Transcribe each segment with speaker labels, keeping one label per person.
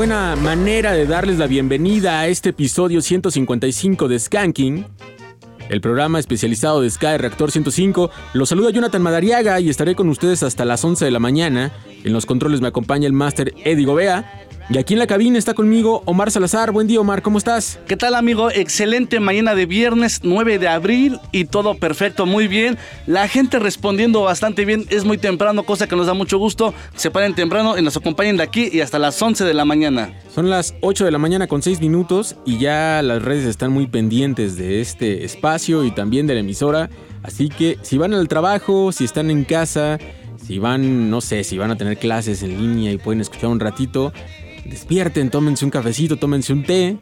Speaker 1: Buena manera de darles la bienvenida a este episodio 155 de Skanking, el programa especializado de Sky Reactor 105. Los saluda Jonathan Madariaga y estaré con ustedes hasta las 11 de la mañana. En los controles me acompaña el máster Eddie Gobea. Y aquí en la cabina está conmigo Omar Salazar. Buen día, Omar, ¿cómo estás?
Speaker 2: ¿Qué tal, amigo? Excelente mañana de viernes 9 de abril y todo perfecto, muy bien. La gente respondiendo bastante bien, es muy temprano, cosa que nos da mucho gusto. Se paren temprano y nos acompañen de aquí y hasta las 11 de la mañana.
Speaker 1: Son las 8 de la mañana con 6 minutos y ya las redes están muy pendientes de este espacio y también de la emisora. Así que si van al trabajo, si están en casa, si van, no sé, si van a tener clases en línea y pueden escuchar un ratito, despierten, tómense un cafecito, tómense un té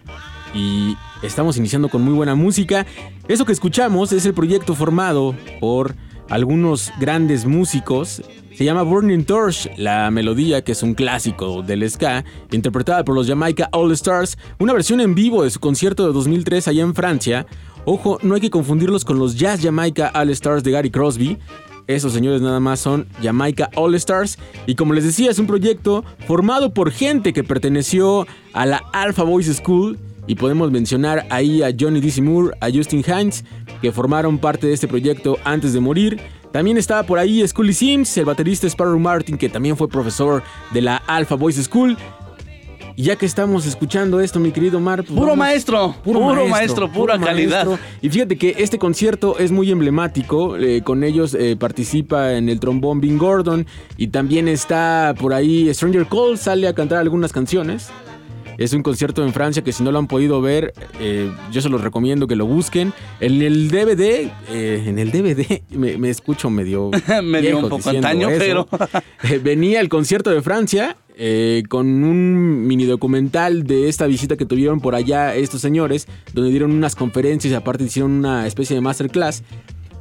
Speaker 1: y estamos iniciando con muy buena música. Eso que escuchamos es el proyecto formado por algunos grandes músicos. Se llama Burning Torch, la melodía que es un clásico del ska, interpretada por los Jamaica All Stars, una versión en vivo de su concierto de 2003 allá en Francia. Ojo, no hay que confundirlos con los Jazz Jamaica All Stars de Gary Crosby, esos señores nada más son Jamaica All Stars. Y como les decía, es un proyecto formado por gente que perteneció a la Alpha Voice School. Y podemos mencionar ahí a Johnny D. Moore, a Justin Hines, que formaron parte de este proyecto antes de morir. También estaba por ahí Scully Sims, el baterista Sparrow Martin, que también fue profesor de la Alpha Voice School. Y ya que estamos escuchando esto, mi querido Mar,
Speaker 2: pues puro, maestro, puro, maestro, pura calidad.
Speaker 1: Y fíjate que este concierto es muy emblemático. Eh, con ellos eh, participa en el trombón Bing Gordon y también está por ahí Stranger Cole, sale a cantar algunas canciones. Es un concierto en Francia que si no lo han podido ver, eh, yo se los recomiendo que lo busquen. En el DVD, en el DVD, me, escucho medio...
Speaker 2: medio un poco antaño, pero...
Speaker 1: venía el concierto de Francia eh, con un mini documental de esta visita que tuvieron por allá estos señores, donde dieron unas conferencias y aparte hicieron una especie de masterclass.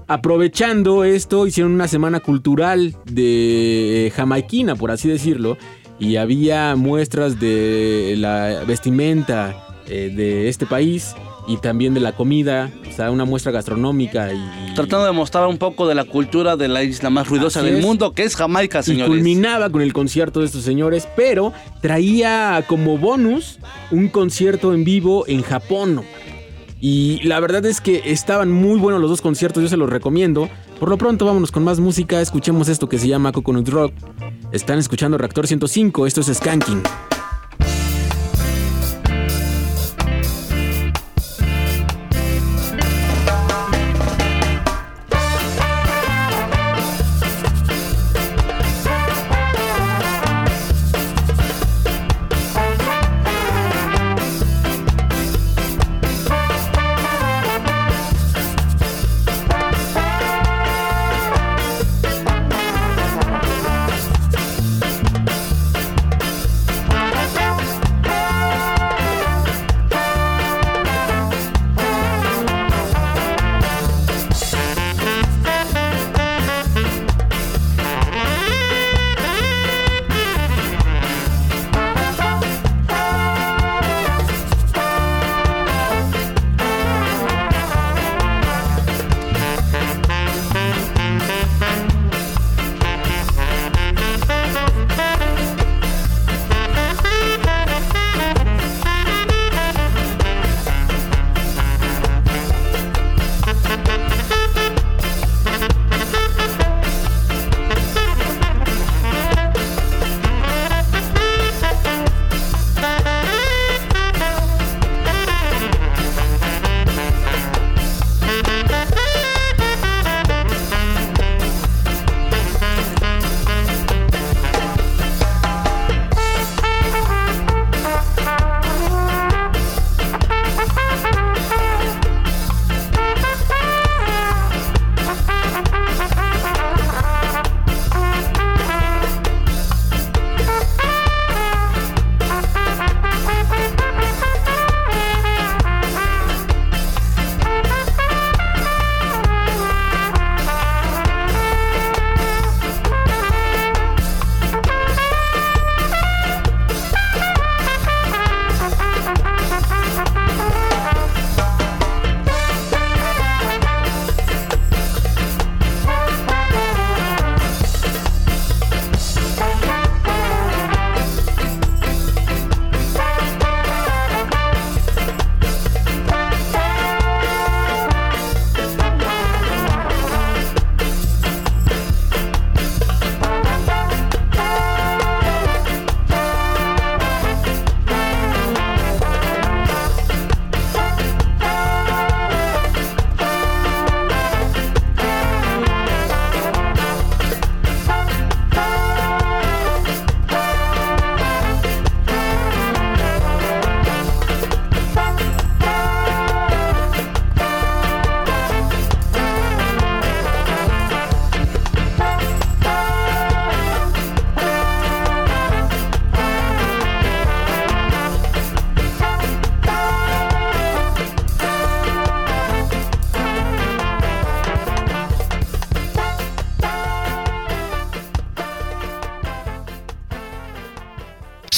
Speaker 1: Aprovechando esto, hicieron una semana cultural de jamaiquina, por así decirlo, y había muestras de la vestimenta eh, de este país y también de la comida, o sea, una muestra gastronómica y...
Speaker 2: Tratando de mostrar un poco de la cultura de la isla más ruidosa del mundo, que es Jamaica, señores.
Speaker 1: Y culminaba con el concierto de estos señores, pero traía como bonus un concierto en vivo en Japón. Y la verdad es que estaban muy buenos los dos conciertos, yo se los recomiendo. Por lo pronto vámonos con más música, escuchemos esto que se llama Coconut Rock. Están escuchando Reactor 105, esto es Skanking.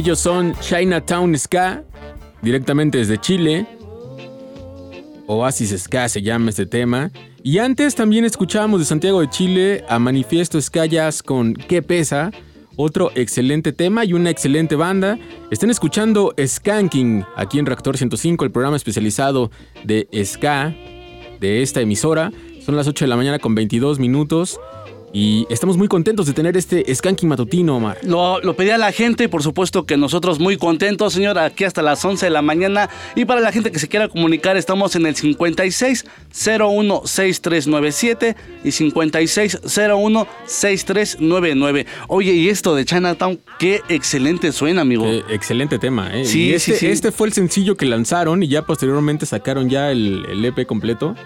Speaker 1: Ellos son Chinatown Ska, directamente desde Chile. Oasis Ska se llama este tema. Y antes también escuchábamos de Santiago de Chile a Manifiesto Jazz con Qué pesa. Otro excelente tema y una excelente banda. Están escuchando Skanking aquí en Reactor 105, el programa especializado de Ska de esta emisora. Son las 8 de la mañana con 22 minutos. Y estamos muy contentos de tener este skanking matutino, Omar.
Speaker 2: Lo, lo pedía la gente y por supuesto que nosotros muy contentos, señor, aquí hasta las 11 de la mañana. Y para la gente que se quiera comunicar, estamos en el 56016397 y 56016399. Oye, y esto de Chinatown, qué excelente suena, amigo.
Speaker 1: Eh, excelente tema, ¿eh?
Speaker 2: Sí,
Speaker 1: Y este,
Speaker 2: sí, sí.
Speaker 1: este fue el sencillo que lanzaron y ya posteriormente sacaron ya el, el EP completo.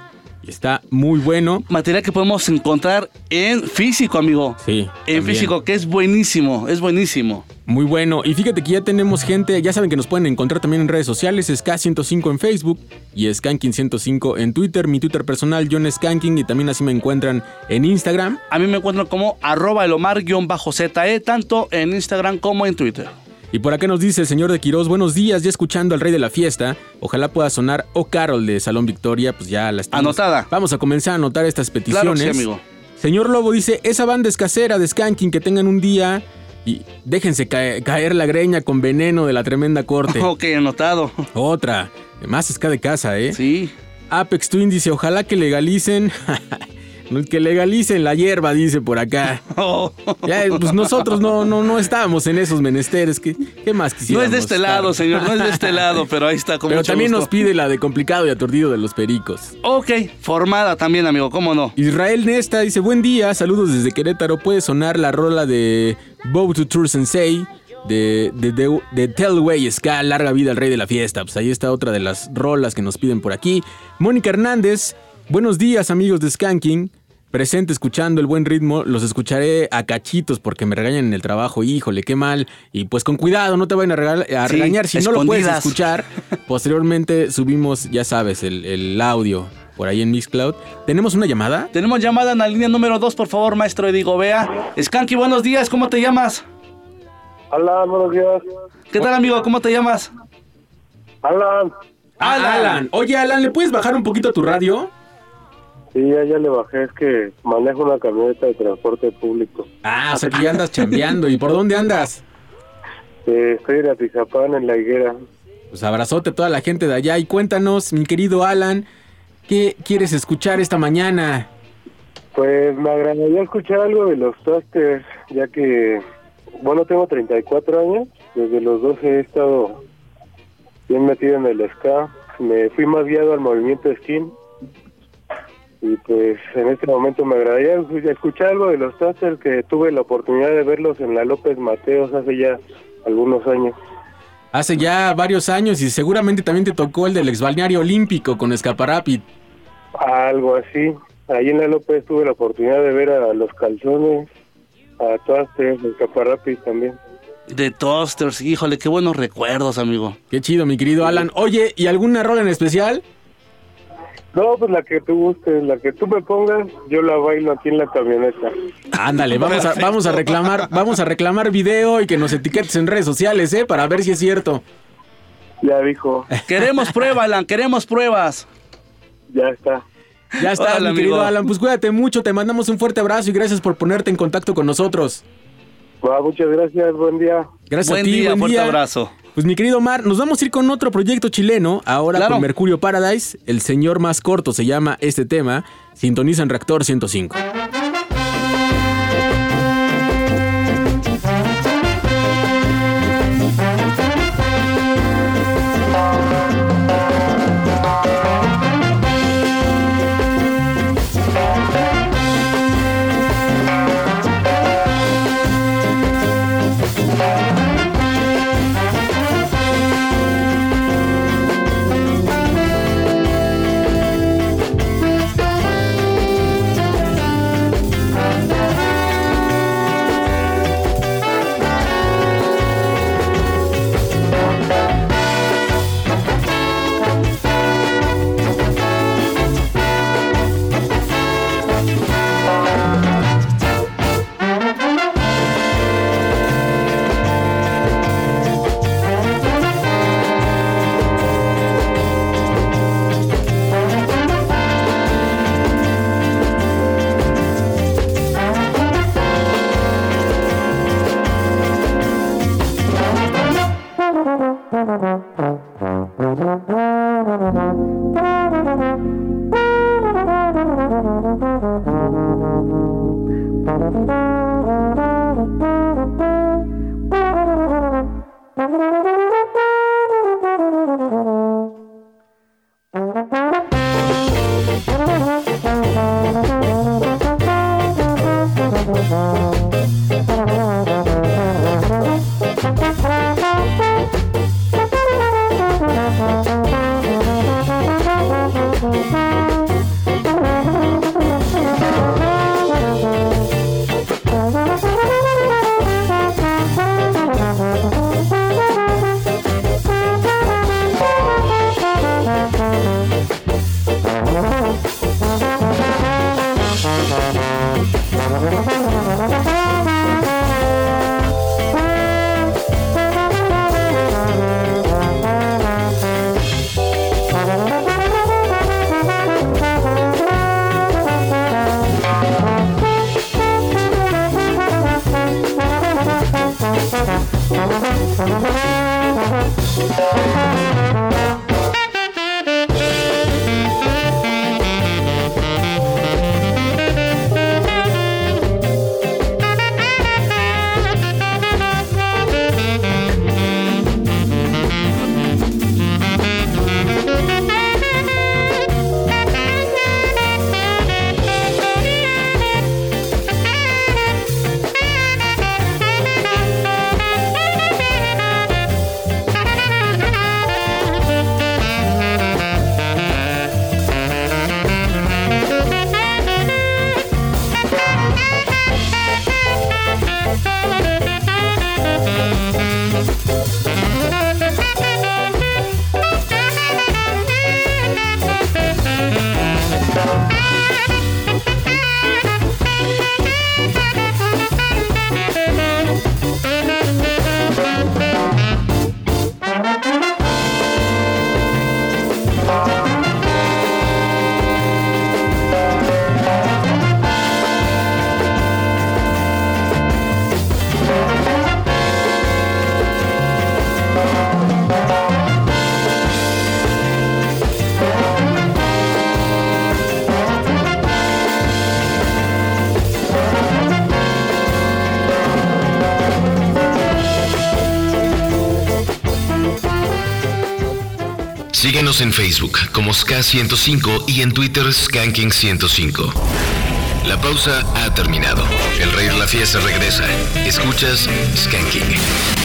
Speaker 1: Y está muy bueno.
Speaker 2: Material que podemos encontrar en físico, amigo.
Speaker 1: Sí.
Speaker 2: En
Speaker 1: también.
Speaker 2: físico, que es buenísimo, es buenísimo.
Speaker 1: Muy bueno. Y fíjate que ya tenemos gente, ya saben que nos pueden encontrar también en redes sociales, Ska105 en Facebook y Skanking105 en Twitter, mi Twitter personal, John Skanking, y también así me encuentran en Instagram.
Speaker 2: A mí me encuentro como arroba elomar-ze, tanto en Instagram como en Twitter.
Speaker 1: Y por acá nos dice el señor de Quirós, buenos días, ya escuchando al rey de la fiesta. Ojalá pueda sonar O Carol de Salón Victoria, pues ya la estamos.
Speaker 2: Anotada.
Speaker 1: Vamos a comenzar a anotar estas peticiones.
Speaker 2: Claro que sí, amigo.
Speaker 1: Señor Lobo dice, esa banda es casera de Skanking, que tengan un día y déjense cae- caer la greña con veneno de la tremenda corte.
Speaker 2: Ok, anotado.
Speaker 1: Otra, más ska de casa, ¿eh?
Speaker 2: Sí.
Speaker 1: Apex Twin dice, ojalá que legalicen... que legalicen la hierba, dice por acá.
Speaker 2: Oh.
Speaker 1: Ya, pues nosotros no, no, no estábamos en esos menesteres. ¿Qué, qué más
Speaker 2: No
Speaker 1: quisiéramos?
Speaker 2: es de este lado, señor, no es de este lado, pero ahí está con
Speaker 1: Pero
Speaker 2: mucho
Speaker 1: también nos pide la de complicado y aturdido de los pericos.
Speaker 2: Ok, formada también, amigo, ¿cómo no?
Speaker 1: Israel Nesta dice, buen día, saludos desde Querétaro. Puede sonar la rola de Bow to Tour Sensei, de, de, de, de Tellway Ska, larga vida al rey de la fiesta. Pues ahí está otra de las rolas que nos piden por aquí. Mónica Hernández, buenos días amigos de Skanking. Presente escuchando el buen ritmo, los escucharé a cachitos porque me regañan en el trabajo, híjole, qué mal. Y pues con cuidado, no te vayan a, regal- a
Speaker 2: Sí,
Speaker 1: regañar si no lo puedes escuchar. Posteriormente subimos, ya sabes, el, el audio por ahí en Mixcloud. ¿Tenemos una llamada?
Speaker 2: Tenemos llamada en la línea número 2, por favor, maestro Edigo Bea. Skanky, buenos días, ¿cómo te llamas?
Speaker 3: Alan, buenos días.
Speaker 2: ¿Qué tal, amigo? ¿Cómo te llamas?
Speaker 3: Alan.
Speaker 1: Ah, Alan. Oye, Alan, ¿le puedes bajar un poquito tu radio?
Speaker 3: Sí, ya, ya le bajé, es que manejo una camioneta de transporte público.
Speaker 1: Ah, o sea que ya andas chambeando. ¿Y por dónde andas?
Speaker 3: Eh, estoy en Atizapán, en La Higuera.
Speaker 1: Pues abrazote a toda la gente de allá y cuéntanos, mi querido Alan, ¿qué quieres escuchar esta mañana?
Speaker 3: Pues me agradaría escuchar algo de los Toasters, ya que, bueno, tengo 34 años. Desde los 12 he estado bien metido en el ska. Me fui más guiado al movimiento skin. Y pues en este momento me agradaría escuchar algo de los Toasters, que tuve la oportunidad de verlos en la López Mateos hace ya algunos años.
Speaker 1: Hace ya varios años y seguramente también te tocó el del exbalneario olímpico con Escaparapid.
Speaker 3: Algo así. Ahí en la López tuve la oportunidad de ver a los calzones, a Toasters, el Caparrapi también.
Speaker 2: De Toasters, híjole, qué buenos recuerdos, amigo.
Speaker 1: Qué chido, mi querido Alan. Oye, ¿y alguna rola en especial?
Speaker 3: No, pues la que tú gustes, la que tú me pongas, yo la bailo aquí en la camioneta.
Speaker 1: Ándale, vamos a, vamos a reclamar, vamos a reclamar video y que nos etiquetes en redes sociales, ¿eh? Para ver si es cierto.
Speaker 3: Ya dijo,
Speaker 2: Queremos pruebas, Alan, queremos pruebas.
Speaker 3: ya está.
Speaker 1: Ya está,
Speaker 2: Hola,
Speaker 1: mi querido. Alan. Pues cuídate mucho, te mandamos un fuerte abrazo y gracias por ponerte en contacto con nosotros.
Speaker 3: Va, muchas gracias, buen día.
Speaker 1: Gracias
Speaker 2: buen
Speaker 1: a ti,
Speaker 2: día,
Speaker 1: buen
Speaker 2: fuerte
Speaker 1: día.
Speaker 2: abrazo.
Speaker 1: Pues mi querido Mar, nos vamos a ir con otro proyecto chileno, ahora
Speaker 2: Claro.
Speaker 1: con Mercurio Paradise. El señor más corto se llama este tema. Sintoniza en Reactor 105.
Speaker 4: Facebook como SK105 y en Twitter Skanking105. La pausa ha terminado. El rey de la fiesta regresa. Escuchas Skanking.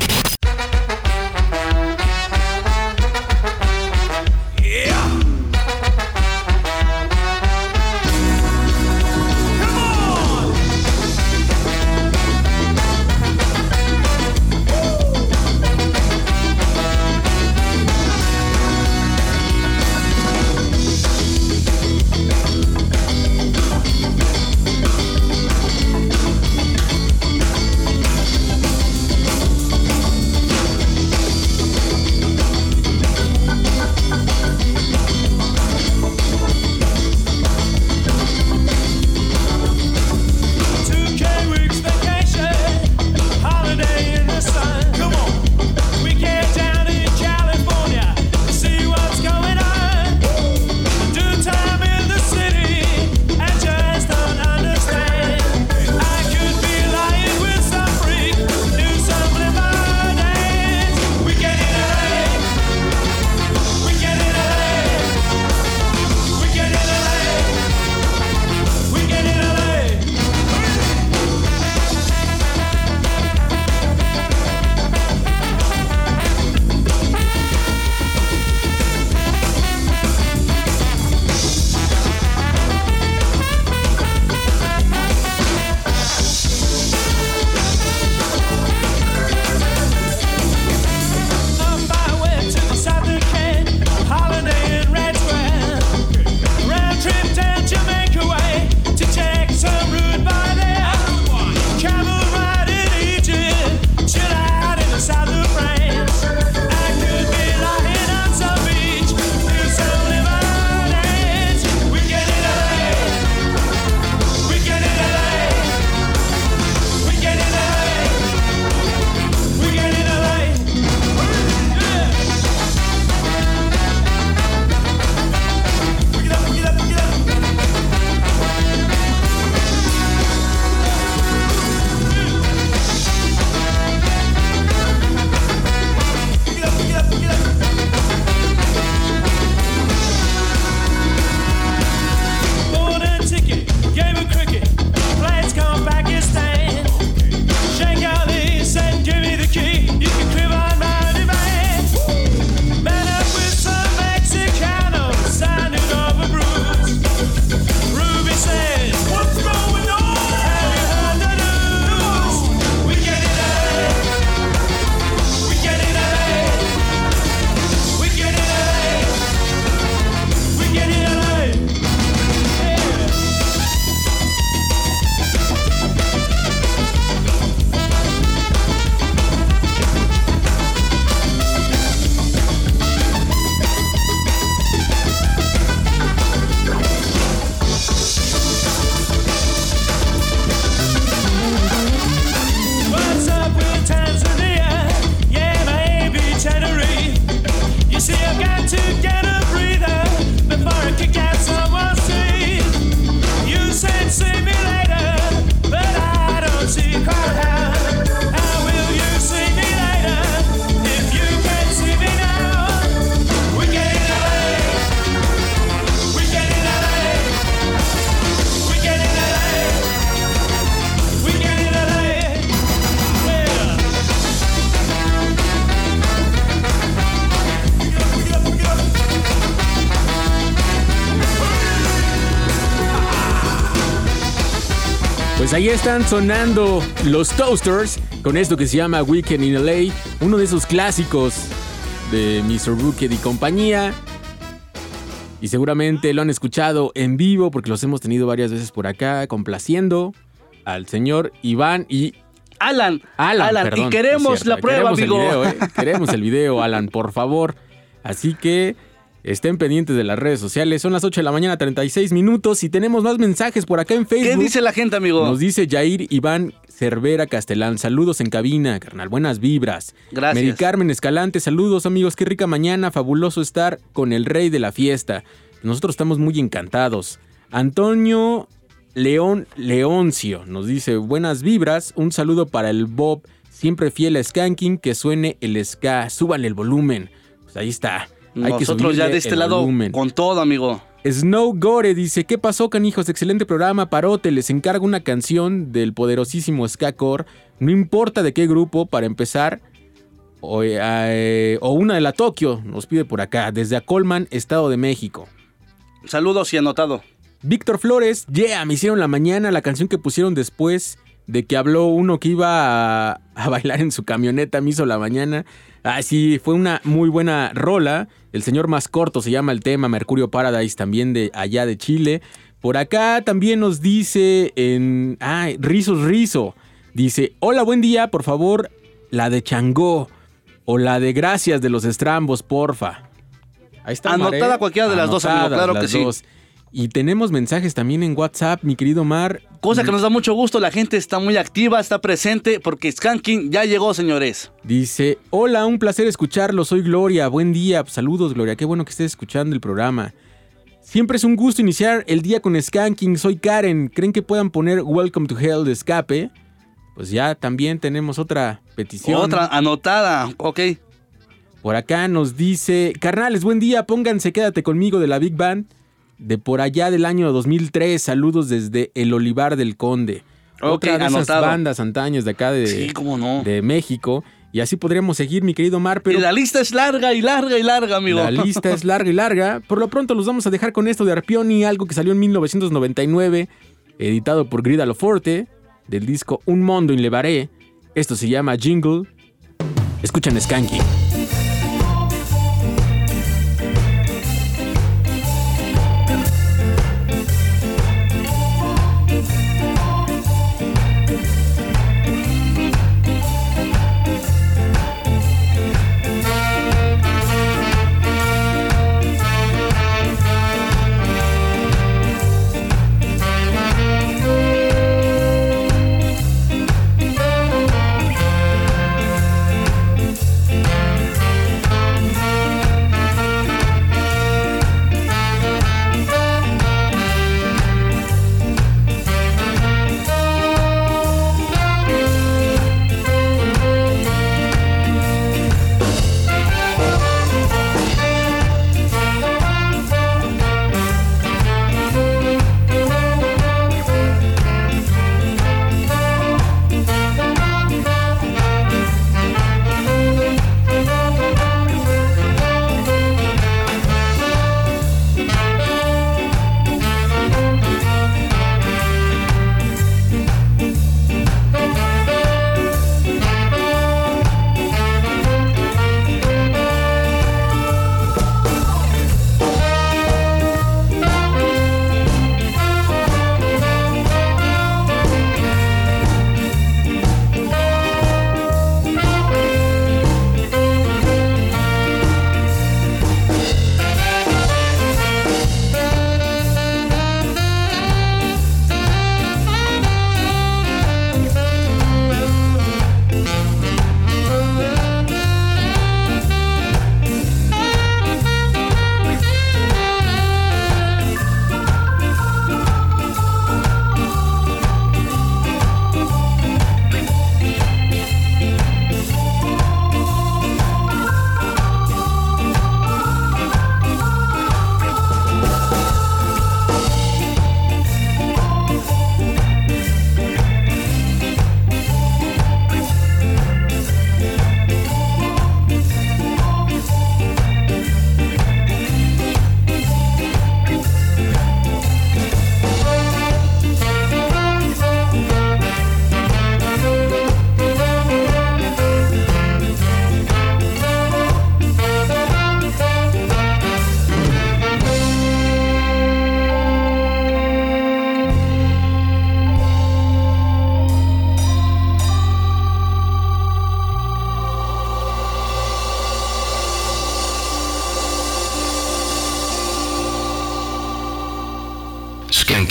Speaker 1: Están sonando los Toasters con esto que se llama Weekend in LA, uno de esos clásicos de Mr. Rooked y compañía. Y seguramente lo han escuchado en vivo porque los hemos tenido varias veces por acá, complaciendo al señor Iván y
Speaker 2: Alan.
Speaker 1: Alan,
Speaker 2: Alan.
Speaker 1: perdón,
Speaker 2: y queremos
Speaker 1: cierto,
Speaker 2: la prueba,
Speaker 1: queremos
Speaker 2: amigo.
Speaker 1: El video, ¿eh? Queremos el video, Alan, por favor. Así que estén pendientes de las redes sociales. Son las 8 de la mañana, 36 minutos. Y tenemos más mensajes por acá en Facebook.
Speaker 2: ¿Qué dice la gente, amigo?
Speaker 1: Nos dice Jair Iván Cervera Castelán. Saludos en cabina, carnal. Buenas vibras.
Speaker 2: Gracias.
Speaker 1: Mary Carmen Escalante. Saludos, amigos. Qué rica mañana. Fabuloso estar con el rey de la fiesta. Nosotros estamos muy encantados. Antonio León Leoncio nos dice buenas vibras. Un saludo para el Bob, siempre fiel a Skanking. Que suene el ska. Súbanle el volumen. Pues ahí está.
Speaker 2: Nosotros ya de este lado
Speaker 1: volumen.
Speaker 2: con todo, amigo.
Speaker 1: Snow Gore dice, ¿qué pasó, canijos? Excelente programa, parote. Les encargo una canción del poderosísimo Ska Core. No importa de qué grupo, para empezar. O, eh, o una de la Tokio, nos pide por acá, desde Acolman, Estado de México.
Speaker 2: Saludos y anotado.
Speaker 1: Víctor Flores, yeah, me hicieron la mañana la canción que pusieron después de que habló uno que iba a, a bailar en su camioneta, me hizo la mañana. Ah, sí, fue una muy buena rola. El señor más corto se llama el tema, Mercurio Paradise, también de allá de Chile. Por acá también nos dice en... Ah, Rizos Rizo. Dice, hola, buen día, por favor, la de Changó o la de Gracias de los Estrambos, porfa. Ahí está.
Speaker 2: Anotada cualquiera de las dos, amigo, claro que sí.
Speaker 1: dos. Y tenemos mensajes también en WhatsApp, mi querido Mar.
Speaker 2: Cosa que nos da mucho gusto, la gente está muy activa, está presente, porque Skanking ya llegó, señores.
Speaker 1: Dice, hola, un placer escucharlo, soy Gloria, buen día, saludos Gloria, qué bueno que estés escuchando el programa. Siempre es un gusto iniciar el día con Skanking, soy Karen, ¿creen que puedan poner Welcome to Hell de escape? Pues ya también tenemos otra petición.
Speaker 2: Otra anotada, ok.
Speaker 1: Por acá nos dice, carnales, buen día, pónganse, quédate conmigo de la Big Band. De por allá del año 2003, saludos desde el Olivar del Conde. Otra de esas
Speaker 2: anotado.
Speaker 1: bandas antaños de acá de,
Speaker 2: Sí, cómo no.
Speaker 1: de México. Y así podríamos seguir, mi querido Mar, pero
Speaker 2: y la lista es larga y larga y larga, amigo.
Speaker 1: la lista es larga y larga. Por lo pronto los vamos a dejar con esto de Arpioni, algo que salió en 1999, editado por Gridalo Forte, del disco Un Mondo in Levaré. Esto se llama Jingle. Escuchan Skanky.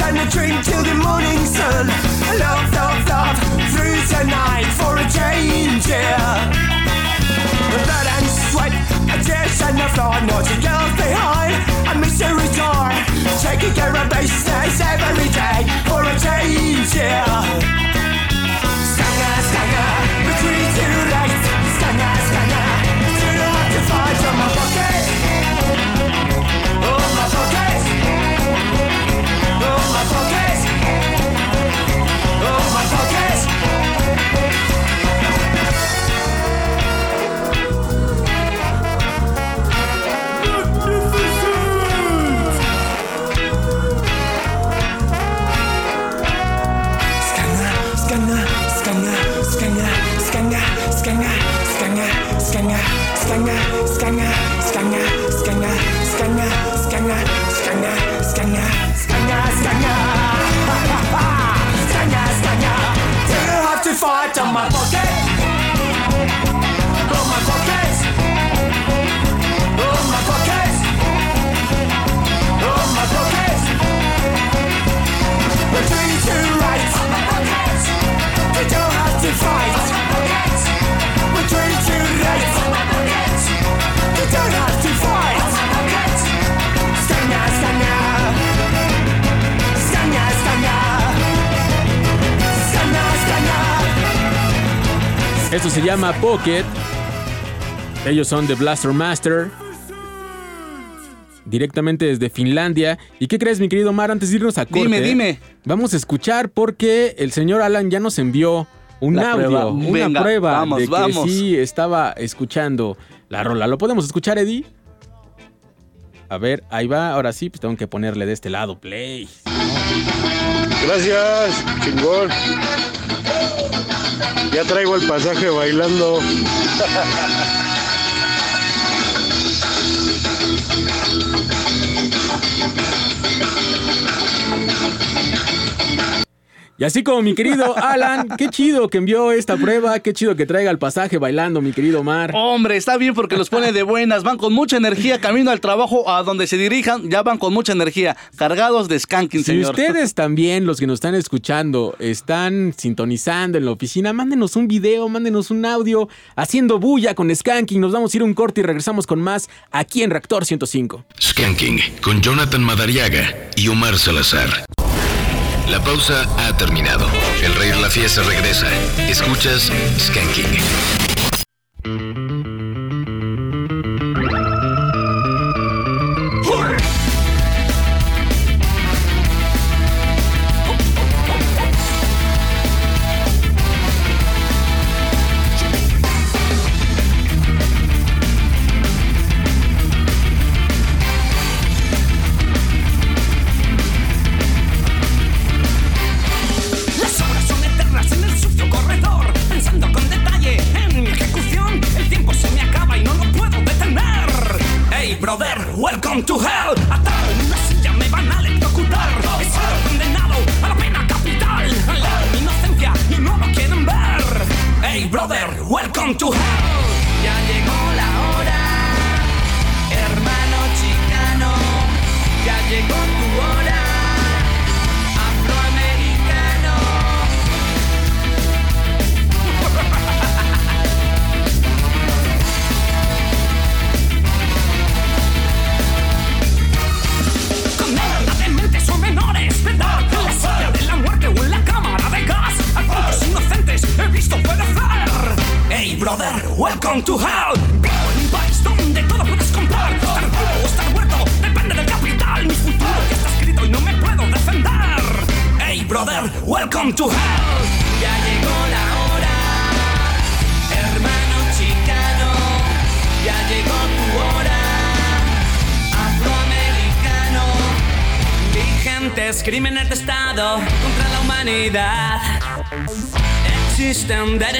Speaker 5: And a drink till the morning sun. Love, love, love through tonight for a change, yeah. Blood and sweat, tears and the floor, naughty girls behind a misery door. Taking care of business every day for a change, yeah.
Speaker 1: Esto se llama Pocket. Ellos son The Blaster Master. Directamente desde Finlandia. ¿Y qué crees, mi querido Mar? Antes de irnos a corte.
Speaker 2: Dime, dime.
Speaker 1: Vamos a escuchar porque el señor Alan ya nos envió un
Speaker 2: La
Speaker 1: audio,
Speaker 2: prueba.
Speaker 1: una
Speaker 2: Venga,
Speaker 1: prueba
Speaker 2: vamos,
Speaker 1: de que
Speaker 2: vamos.
Speaker 1: sí estaba escuchando la rola. ¿Lo podemos escuchar, Eddie? A ver, ahí va. Ahora sí, pues tengo que ponerle de este lado play.
Speaker 6: Gracias, chingón. Ya traigo el pasaje bailando.
Speaker 1: Y así como mi querido Alan, qué chido que envió esta prueba, qué chido que traiga el pasaje bailando, mi querido Mar.
Speaker 2: Hombre, está bien porque los pone de buenas, van con mucha energía, camino al trabajo, a donde se dirijan, ya van con mucha energía, cargados de skanking,
Speaker 1: Si
Speaker 2: señor.
Speaker 1: ustedes también, los que nos están escuchando, están sintonizando en la oficina, mándenos un video, mándenos un audio haciendo bulla con Skanking. Nos vamos a ir a un corte y regresamos con más aquí en Reactor 105.
Speaker 4: Skanking con Jonathan Madariaga y Omar Salazar. La pausa ha terminado. El rey de la fiesta regresa. Escuchas Skanking.
Speaker 7: Welcome to hell. Atado en una silla me van a electrocutar. He sido condenado a la pena capital. La inocencia y no lo quieren ver. Hey, brother, welcome to hell.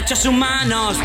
Speaker 7: Derechos humanos.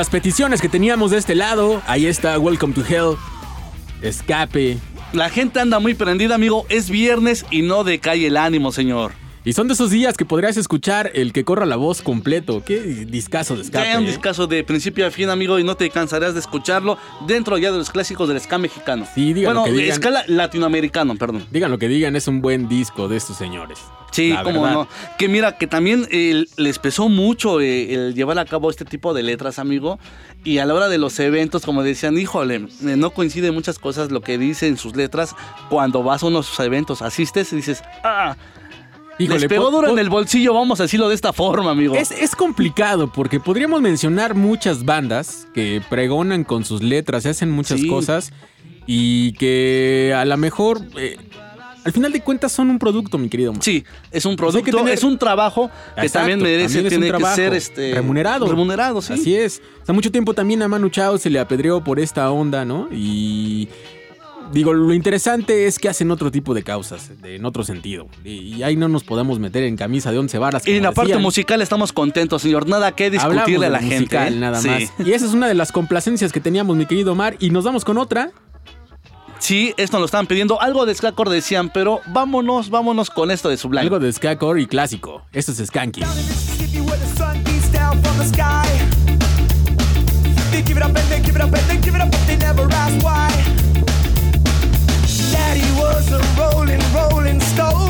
Speaker 1: Las peticiones que teníamos de este lado, ahí está Welcome to Hell, Escape.
Speaker 2: La gente anda muy prendida, amigo. Es viernes y no decae el ánimo, señor.
Speaker 1: Y son de esos días que podrías escuchar el que corra la voz completo. Qué discazo de escape.
Speaker 2: Un
Speaker 1: ¿eh?
Speaker 2: discazo de principio a fin, amigo, y no te cansarás de escucharlo dentro ya de los clásicos del ska mexicano.
Speaker 1: Sí, digan
Speaker 2: bueno,
Speaker 1: lo que digan.
Speaker 2: escala latinoamericano, perdón.
Speaker 1: Digan lo que digan, es un buen disco de estos señores.
Speaker 2: Sí,
Speaker 1: verdad.
Speaker 2: no. Que mira, que también eh, les pesó mucho eh, el llevar a cabo este tipo de letras, amigo. Y a la hora de los eventos, como decían, híjole, eh, no coincide muchas cosas lo que dice en sus letras cuando vas a unos eventos, asistes y dices, ah,
Speaker 1: Híjole,
Speaker 2: les pegó duro en el bolsillo, vamos a decirlo de esta forma, amigo.
Speaker 1: Es, es complicado porque podríamos mencionar muchas bandas que pregonan con sus letras, hacen muchas
Speaker 2: Sí.
Speaker 1: cosas y que a lo mejor, eh, al final de cuentas, son un producto, mi querido.
Speaker 2: Sí, es un
Speaker 1: Pues
Speaker 2: producto,
Speaker 1: tener-
Speaker 2: es un trabajo que
Speaker 1: Exacto,
Speaker 2: también merece,
Speaker 1: también
Speaker 2: tiene que ser este,
Speaker 1: remunerado.
Speaker 2: Remunerado, sí.
Speaker 1: Así es. Hace mucho tiempo también a Manu Chao se le apedreó por esta onda, ¿no? Y digo, lo interesante es que hacen otro tipo de causas, de- en otro sentido. Y, y ahí no nos podemos meter en camisa de once varas.
Speaker 2: Y en la parte musical estamos contentos, señor. Nada que
Speaker 1: Hablamos
Speaker 2: discutirle a
Speaker 1: de
Speaker 2: la gente.
Speaker 1: musical,
Speaker 2: ¿eh?
Speaker 1: nada
Speaker 2: Sí.
Speaker 1: más. Y esa es una de las complacencias que teníamos, mi querido Omar. Y nos vamos con otra.
Speaker 2: Sí, esto nos lo estaban pidiendo. Algo de Skakor decían, pero vámonos, vámonos con esto de Sublime.
Speaker 1: Algo de ska core y clásico. Esto es Skanky.
Speaker 5: Was a rolling, rolling stone.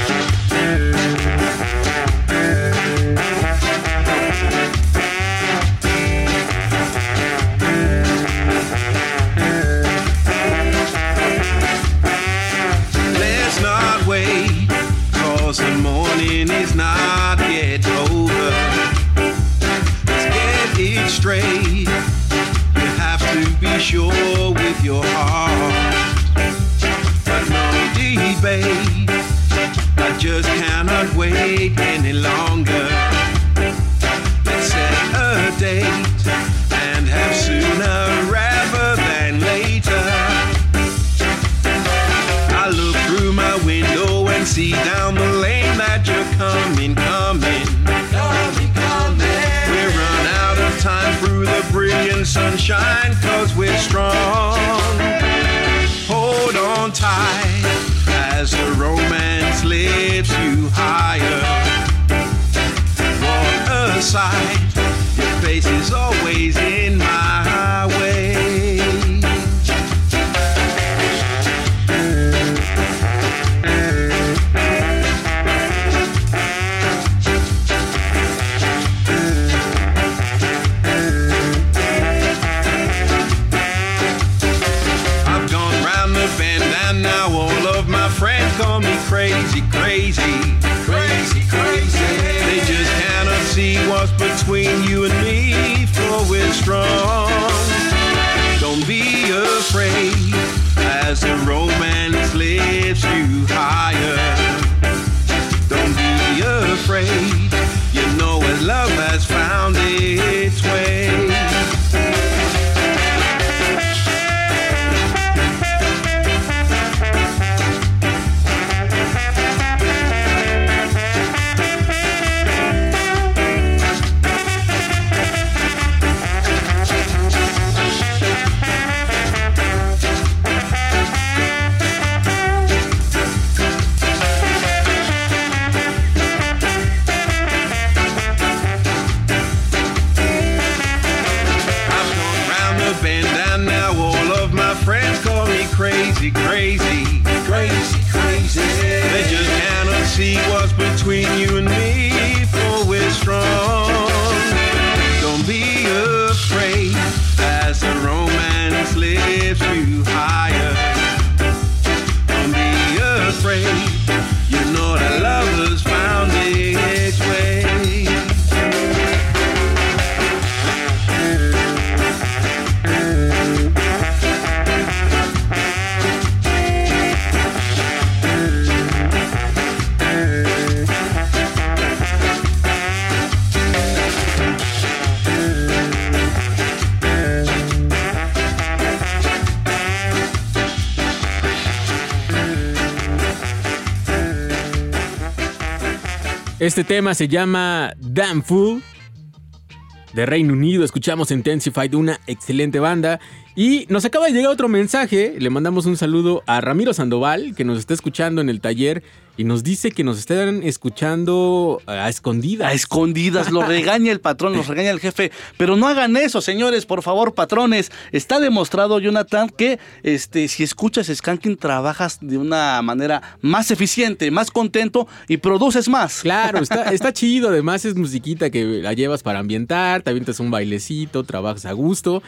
Speaker 1: Este tema se llama Damn Fool de Reino Unido. Escuchamos Intensified, una excelente banda. Y nos acaba de llegar otro mensaje. Le mandamos un saludo a Ramiro Sandoval, que nos está escuchando en el taller y nos dice que nos están escuchando eh, a escondidas.
Speaker 2: A escondidas, lo regaña el patrón, los regaña el jefe. Pero no hagan eso, señores, por favor, patrones. Está demostrado, Jonathan, que este, si escuchas Skanking, trabajas de una manera más eficiente, más contento y produces más.
Speaker 1: Claro, está, está chido. Además, es musiquita que la llevas para ambientar, te avientas un bailecito, trabajas a gusto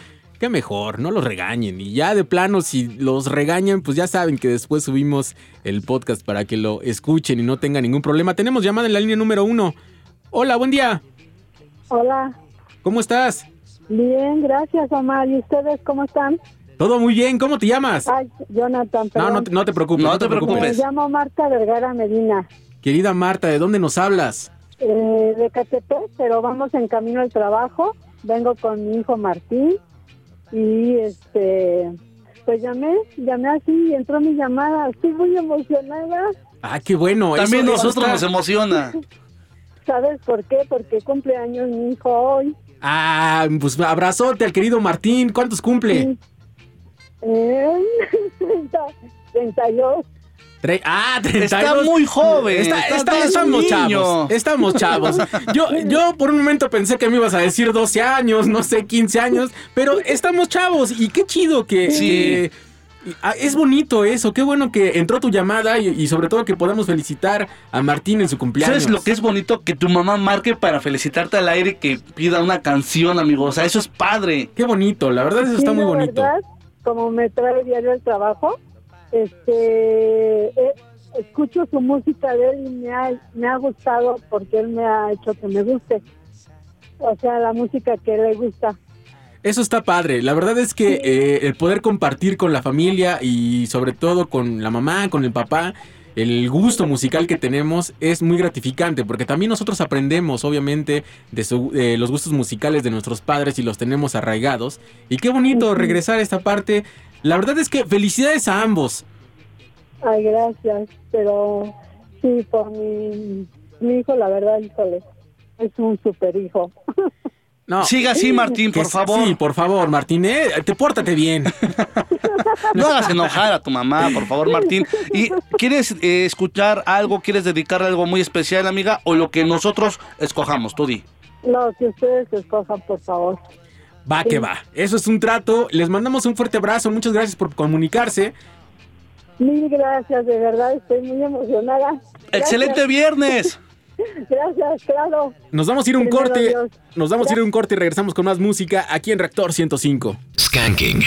Speaker 1: qué mejor, no los regañen. Y ya de plano, si los regañan, pues ya saben que después subimos el podcast para que lo escuchen y no tengan ningún problema. Tenemos llamada en la línea número uno. Hola, buen día.
Speaker 8: Hola,
Speaker 1: ¿Cómo estás?
Speaker 8: bien, gracias Omar. ¿Y ustedes cómo están?
Speaker 1: Todo muy bien. ¿Cómo te llamas?
Speaker 8: Ay, Jonathan,
Speaker 1: No,
Speaker 8: perdón.
Speaker 1: no, te- no te preocupes.
Speaker 2: No te
Speaker 8: Me
Speaker 2: preocupes.
Speaker 8: llamo Marta Vergara Medina,
Speaker 1: Querida Marta, ¿de dónde nos hablas?
Speaker 8: eh, de Catepec, pero vamos en camino al trabajo. Vengo con mi hijo Martín y este, pues llamé, llamé así y entró mi llamada. Estoy muy emocionada.
Speaker 1: Ah, qué bueno.
Speaker 2: También
Speaker 1: eso-
Speaker 2: nosotros nos emociona.
Speaker 8: ¿Sabes por qué? Porque cumple años mi hijo hoy.
Speaker 1: Ah, pues abrazote al querido Martín. ¿Cuántos cumple?
Speaker 8: Eh, 30, 32.
Speaker 1: Tre- ah, 32.
Speaker 2: Está muy joven.
Speaker 1: Está-
Speaker 2: está-
Speaker 1: está-
Speaker 2: es un
Speaker 1: estamos
Speaker 2: niño.
Speaker 1: chavos. Estamos chavos. Yo, yo por un momento pensé que me ibas a decir 12 años, no sé, 15 años, pero estamos chavos y qué chido que...
Speaker 2: Sí.
Speaker 1: que- ah, es bonito eso, qué bueno que entró tu llamada y, y sobre todo que podamos felicitar a Martín en su cumpleaños.
Speaker 2: ¿Sabes lo que es bonito? Que tu mamá marque para felicitarte al aire y que pida una canción, amigo. O sea, eso es padre.
Speaker 1: Qué bonito, la verdad eso está muy
Speaker 8: la
Speaker 1: bonito.
Speaker 8: verdad, como me trae diario el trabajo, este, eh, escucho su música de él y me ha, me ha gustado porque él me ha hecho que me guste. O sea, la música que le gusta.
Speaker 1: Eso está padre. La verdad es que eh, el poder compartir con la familia y sobre todo con la mamá, con el papá, el gusto musical que tenemos es muy gratificante porque también nosotros aprendemos obviamente de, su- los gustos musicales de nuestros padres y los tenemos arraigados. Y qué bonito regresar a esta parte. La verdad es que felicidades a ambos.
Speaker 8: Ay, gracias. Pero sí, por mi, mi hijo, la verdad, híjole, es un super hijo.
Speaker 1: No.
Speaker 2: Siga así, Martín, por
Speaker 1: sí,
Speaker 2: favor.
Speaker 1: Sí, por favor, Martín, eh, te pórtate bien.
Speaker 2: No hagas enojar a tu mamá, por favor, Martín. ¿Y quieres eh, escuchar algo? ¿Quieres dedicarle algo muy especial, amiga? O lo que nosotros escojamos, tú di.
Speaker 8: Lo que ustedes escojan, por favor.
Speaker 1: Va que va. Eso es un trato. Les mandamos un fuerte abrazo. Muchas gracias por comunicarse.
Speaker 8: Mil gracias, de verdad, estoy muy emocionada. Gracias.
Speaker 2: ¡Excelente viernes!
Speaker 8: Gracias, claro.
Speaker 1: Nos vamos a ir a un
Speaker 8: Primero
Speaker 1: corte.
Speaker 8: Dios.
Speaker 1: Nos vamos a ir a un corte y regresamos con más música aquí en Reactor 105.
Speaker 4: Skanking.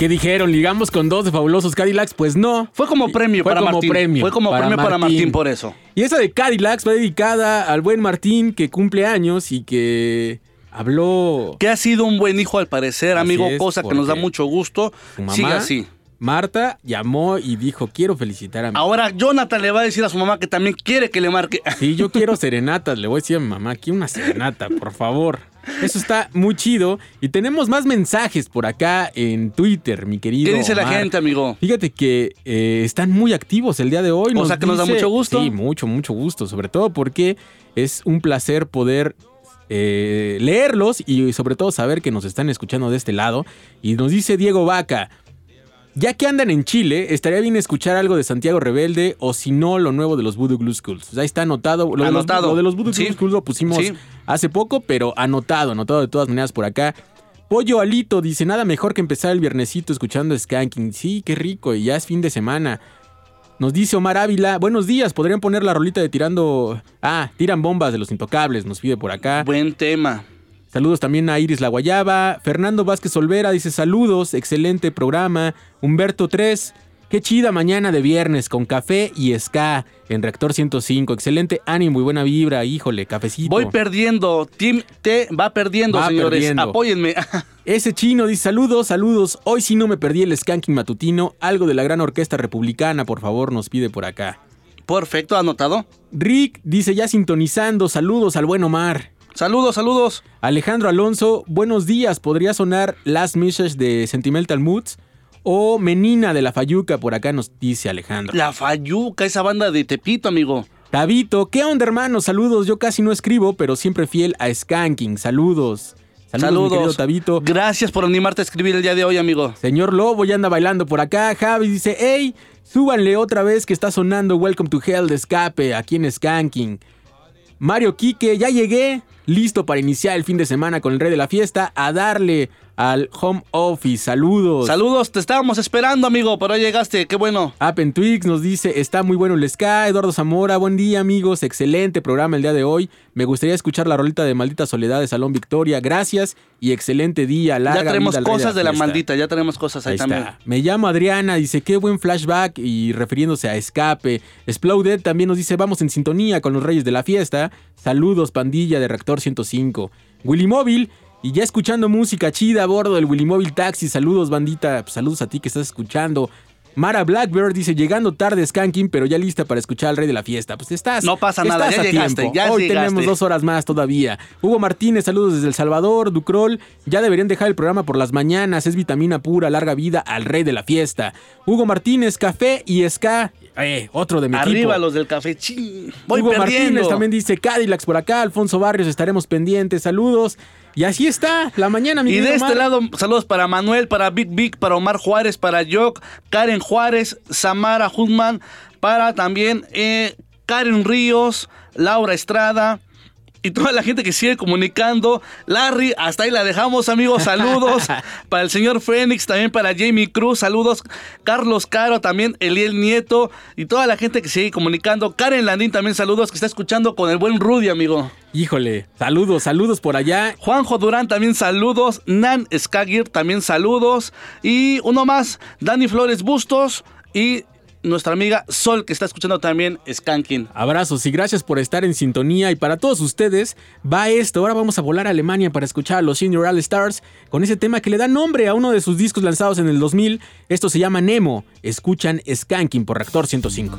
Speaker 1: Qué dijeron? ¿Ligamos con dos de fabulosos Cadillacs? Pues no.
Speaker 2: Fue como premio
Speaker 1: Fue
Speaker 2: para
Speaker 1: como
Speaker 2: Martín.
Speaker 1: premio
Speaker 2: Fue como
Speaker 1: para
Speaker 2: premio para
Speaker 1: Martín.
Speaker 2: Martín por eso.
Speaker 1: Y esa de Cadillacs va dedicada al buen Martín que cumple años y que habló.
Speaker 2: Que ha sido un buen hijo al parecer,
Speaker 1: Así
Speaker 2: amigo,
Speaker 1: es,
Speaker 2: cosa que nos da mucho gusto. Siga así.
Speaker 1: Marta, llamó y dijo: Quiero felicitar a mi.
Speaker 2: Ahora Jonathan le va a decir a su mamá que también quiere que le marque.
Speaker 1: Sí, yo quiero serenatas. Le voy a decir a mi mamá: Quiero una serenata, por favor. Eso está muy chido. Y tenemos más mensajes por acá en Twitter, mi querido.
Speaker 2: ¿Qué dice la gente, amigo?
Speaker 1: Fíjate que eh, están muy activos el día de hoy.
Speaker 2: O sea, que nos da mucho gusto.
Speaker 1: Sí, mucho, mucho gusto. Sobre todo porque es un placer poder eh, leerlos y sobre todo saber que nos están escuchando de este lado. Y nos dice Diego Vaca. Ya que andan en Chile, estaría bien escuchar algo de Santiago Rebelde o si no, lo nuevo de los Voodoo Glue Schools. Ahí está anotado. Lo de los-
Speaker 2: Anotado.
Speaker 1: lo de los Voodoo
Speaker 2: Sí.
Speaker 1: Glue Schools lo pusimos
Speaker 2: Sí.
Speaker 1: hace poco, pero anotado, anotado de todas maneras por acá. Pollo Alito dice, nada mejor que empezar el viernesito escuchando Skanking. Sí, qué rico, y ya es fin de semana. Nos dice Omar Ávila, buenos días, podrían poner la rolita de tirando... Ah, tiran bombas de los intocables, nos pide por acá.
Speaker 2: Buen tema.
Speaker 1: Saludos también a Iris La Guayaba. Fernando Vázquez Olvera dice saludos, excelente programa. Humberto 3, qué chida mañana de viernes con café y ska en Reactor 105. Excelente ánimo y buena vibra, híjole, cafecito.
Speaker 2: Voy perdiendo. Team T va perdiendo,
Speaker 1: Va
Speaker 2: señores.
Speaker 1: perdiendo.
Speaker 2: Apóyenme.
Speaker 1: Ese chino dice saludos, saludos. Hoy sí no me perdí el skanking matutino. Algo de la gran orquesta republicana, por favor, nos pide por acá.
Speaker 2: Perfecto, anotado.
Speaker 1: Rick dice ya sintonizando, saludos al buen Omar.
Speaker 2: Saludos, saludos.
Speaker 1: Alejandro Alonso, buenos días. ¿Podría sonar Last Message de Sentimental Moods? O Menina de la Fayuca, por acá nos dice Alejandro.
Speaker 2: La Fayuca, esa banda de Tepito, amigo.
Speaker 1: Tabito, ¿qué onda, hermano? Saludos. Yo casi no escribo, pero siempre fiel a Skanking. Saludos. Saludos, mi querido Tabito.
Speaker 2: Gracias por animarte a escribir el día de hoy, amigo.
Speaker 1: Señor Lobo ya anda bailando por acá. Javi dice, hey, súbanle otra vez que está sonando Welcome to Hell de Escape aquí en Skanking. Mario Quique, ya llegué. Listo para iniciar el fin de semana con el rey de la fiesta. A darle al home office. Saludos.
Speaker 2: Saludos, te estábamos esperando, amigo, pero llegaste, qué bueno.
Speaker 1: Appen Twix nos dice, está muy bueno el ska. Eduardo Zamora, buen día amigos, excelente programa el día de hoy. Me gustaría escuchar la rolita de Maldita Soledad de Salón Victoria. Gracias y excelente día. Larga
Speaker 2: ya tenemos
Speaker 1: vida
Speaker 2: cosas de la maldita, ya tenemos cosas ahí,
Speaker 1: Ahí
Speaker 2: también.
Speaker 1: está. Me llamo Adriana, dice, qué buen flashback y refiriéndose a escape. Exploded también nos dice, vamos en sintonía con los reyes de la fiesta. Saludos, pandilla de Reactor 105. Willy Móvil, y ya escuchando música chida a bordo del Willy Móvil Taxi. Saludos, bandita. Pues, saludos a ti que estás escuchando. Mara Blackbird dice, llegando tarde Skanking, pero ya lista para escuchar al rey de la fiesta. Pues estás.
Speaker 2: No pasa nada,
Speaker 1: estás
Speaker 2: ya
Speaker 1: a
Speaker 2: llegaste,
Speaker 1: tiempo.
Speaker 2: ya
Speaker 1: Hoy
Speaker 2: llegaste.
Speaker 1: tenemos dos horas más todavía. Hugo Martínez, saludos desde El Salvador. Ducrol, ya deberían dejar el programa por las mañanas. Es vitamina pura, larga vida al rey de la fiesta. Hugo Martínez, café y ska. Eh, otro de mi
Speaker 2: Arriba
Speaker 1: equipo.
Speaker 2: los del café. Chin, voy
Speaker 1: Hugo
Speaker 2: perdiendo.
Speaker 1: Martínez también dice Cadillacs por acá. Alfonso Barrios, estaremos pendientes. Saludos. Y así está la mañana, mi
Speaker 2: Y de este
Speaker 1: Omar.
Speaker 2: lado, saludos para Manuel, para Big Big, para Omar Juárez, para Jock, Karen Juárez, Samara Hudman, para también eh, Karen Ríos, Laura Estrada. Y toda la gente que sigue comunicando. Larry, hasta ahí la dejamos, amigos. Saludos. para el señor Fénix, también para Jamie Cruz. Saludos. Carlos Caro, también Eliel Nieto. Y toda la gente que sigue comunicando. Karen Landín, también saludos, que está escuchando con el buen Rudy, amigo.
Speaker 1: Híjole, saludos, saludos por allá.
Speaker 2: Juanjo Durán también saludos. Nan Skagir también saludos. Y uno más, Dani Flores Bustos. Y nuestra amiga Sol que está escuchando también Skanking.
Speaker 1: Abrazos y gracias por estar en sintonía. Y para todos ustedes, va esto. Ahora vamos a volar a Alemania para escuchar a los Senior All Stars con ese tema que le da nombre a uno de sus discos lanzados en el 2000. Esto se llama Nemo. Escuchan Skanking por Reactor 105.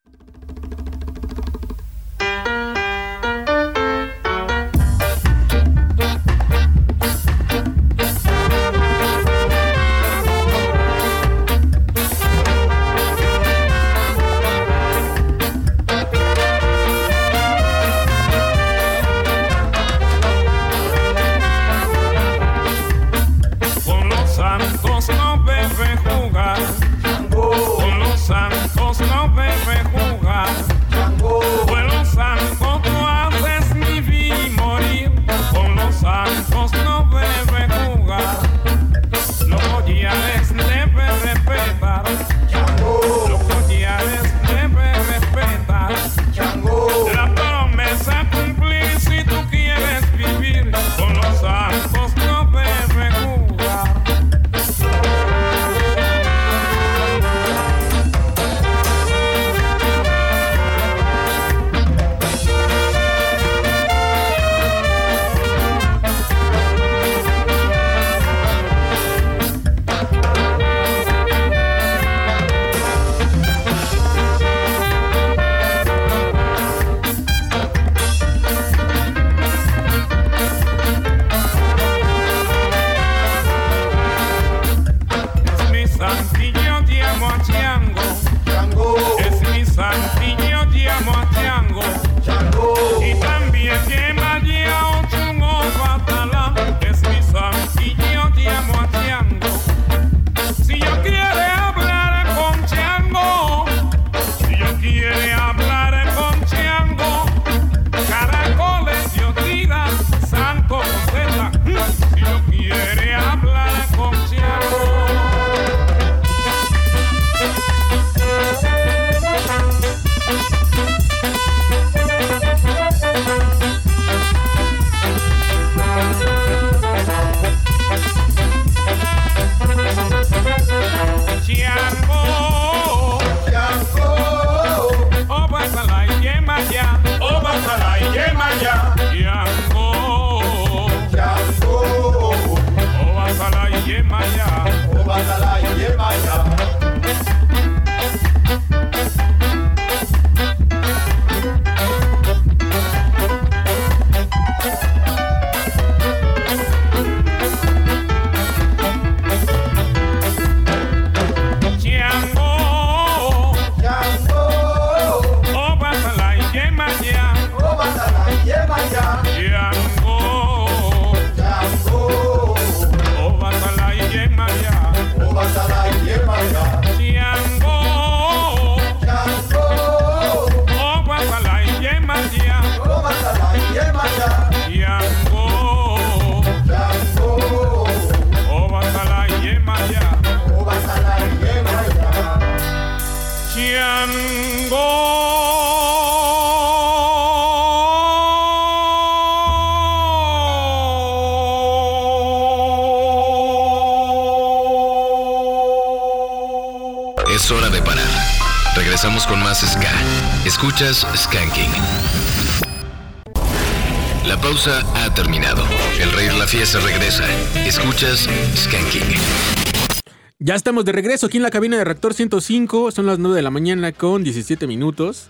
Speaker 1: Estamos de regreso aquí en la cabina de Reactor 105. Son las 9 de la mañana con 17 minutos.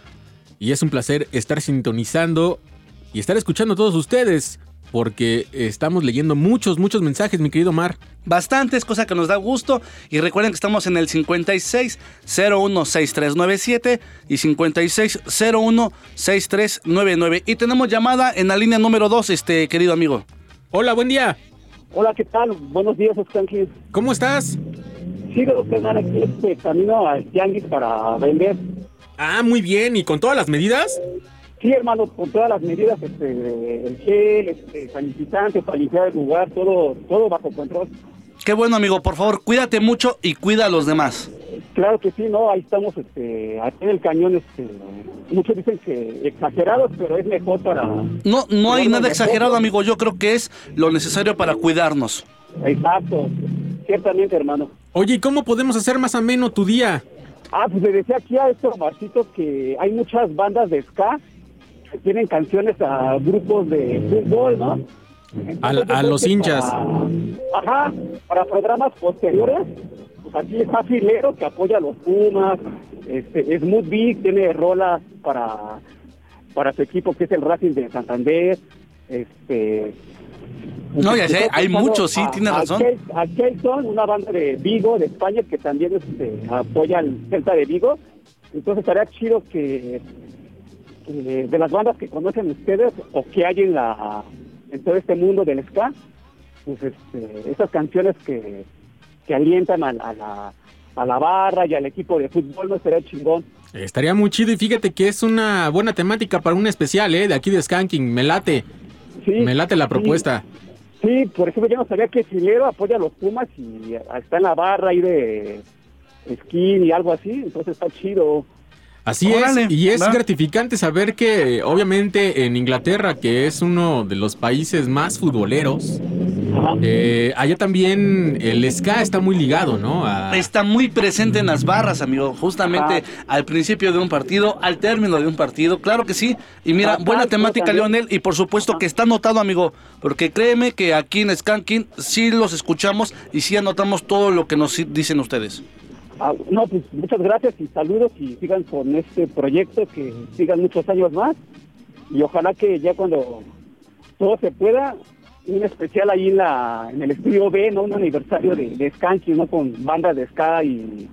Speaker 1: Y es un placer estar sintonizando y estar escuchando a todos ustedes. Porque estamos leyendo muchos, muchos mensajes, mi querido Mar.
Speaker 2: Bastantes, cosa que nos da gusto. Y recuerden que estamos en el 56016397 y 56016399. Y tenemos llamada en la línea número 2, este querido amigo.
Speaker 1: Hola, buen día.
Speaker 9: Hola, ¿qué tal? Buenos días, Skanky.
Speaker 1: ¿Cómo estás?
Speaker 9: Sigo usted aquí este camino al tianguis para vender.
Speaker 1: Ah, muy bien. ¿Y con todas las medidas?
Speaker 9: Sí, hermano, con todas las medidas, este, el gel, este, sanitizante para limpiar el lugar, todo, todo bajo control.
Speaker 2: Qué bueno, amigo. Por favor, cuídate mucho y cuida a los demás.
Speaker 9: Claro que sí, ¿no? Ahí estamos, este, aquí en el cañón, este, muchos dicen que exagerados, pero es mejor para...
Speaker 2: No, no hay nada exagerado, amigo. Yo creo que es lo necesario para cuidarnos.
Speaker 9: Exacto, ciertamente, hermano.
Speaker 1: Oye, ¿y cómo podemos hacer más ameno tu día?
Speaker 9: Ah, pues le decía aquí a este Omarcito que hay muchas bandas de ska que tienen canciones a grupos de fútbol, ¿no?
Speaker 1: A, a los hinchas.
Speaker 9: Para- ajá, para programas posteriores, aquí está Filero que apoya a los Pumas, este, Smooth Big tiene rolas para, para su equipo que es el Racing de Santander, este...
Speaker 2: No, ya sé, hay muchos, sí,
Speaker 9: a-
Speaker 2: tienes
Speaker 9: a
Speaker 2: razón.
Speaker 9: A Kelton, una banda de Vigo, de España, que también este, apoya al Celta de Vigo. Entonces estaría chido que, que de las bandas que conocen ustedes o que hay en, la, en todo este mundo del ska, pues este, esas canciones que, que alientan a, la- a la, a la barra y al equipo de fútbol, no estaría chingón.
Speaker 1: Estaría muy chido y fíjate que es una buena temática para un especial, ¿eh? De aquí de Skanking. Me late. Me late la propuesta.
Speaker 9: Sí, por ejemplo, yo no sabía que Filero apoya a los Pumas y está en la barra ahí de skin y algo así, entonces está chido.
Speaker 1: Así
Speaker 9: Órale,
Speaker 1: es, y es
Speaker 9: va.
Speaker 1: gratificante saber que obviamente en Inglaterra, que es uno de los países más futboleros, eh, allá también el ska está muy ligado, ¿no? A-
Speaker 2: Está muy presente en las barras, amigo. Justamente al principio de un partido, al término de un partido. Claro que sí. Y mira, buena temática. Leonel. Y por supuesto que está anotado, amigo. Porque créeme que aquí en Skanking sí los escuchamos y sí anotamos todo lo que nos dicen ustedes.
Speaker 9: Ah, no, pues muchas gracias y saludos y sigan con este proyecto, que sigan muchos años más y ojalá que ya cuando todo se pueda, un especial ahí en, la, en el estudio B, ¿no? Un aniversario de, de Skanky, ¿no? Con banda de ska y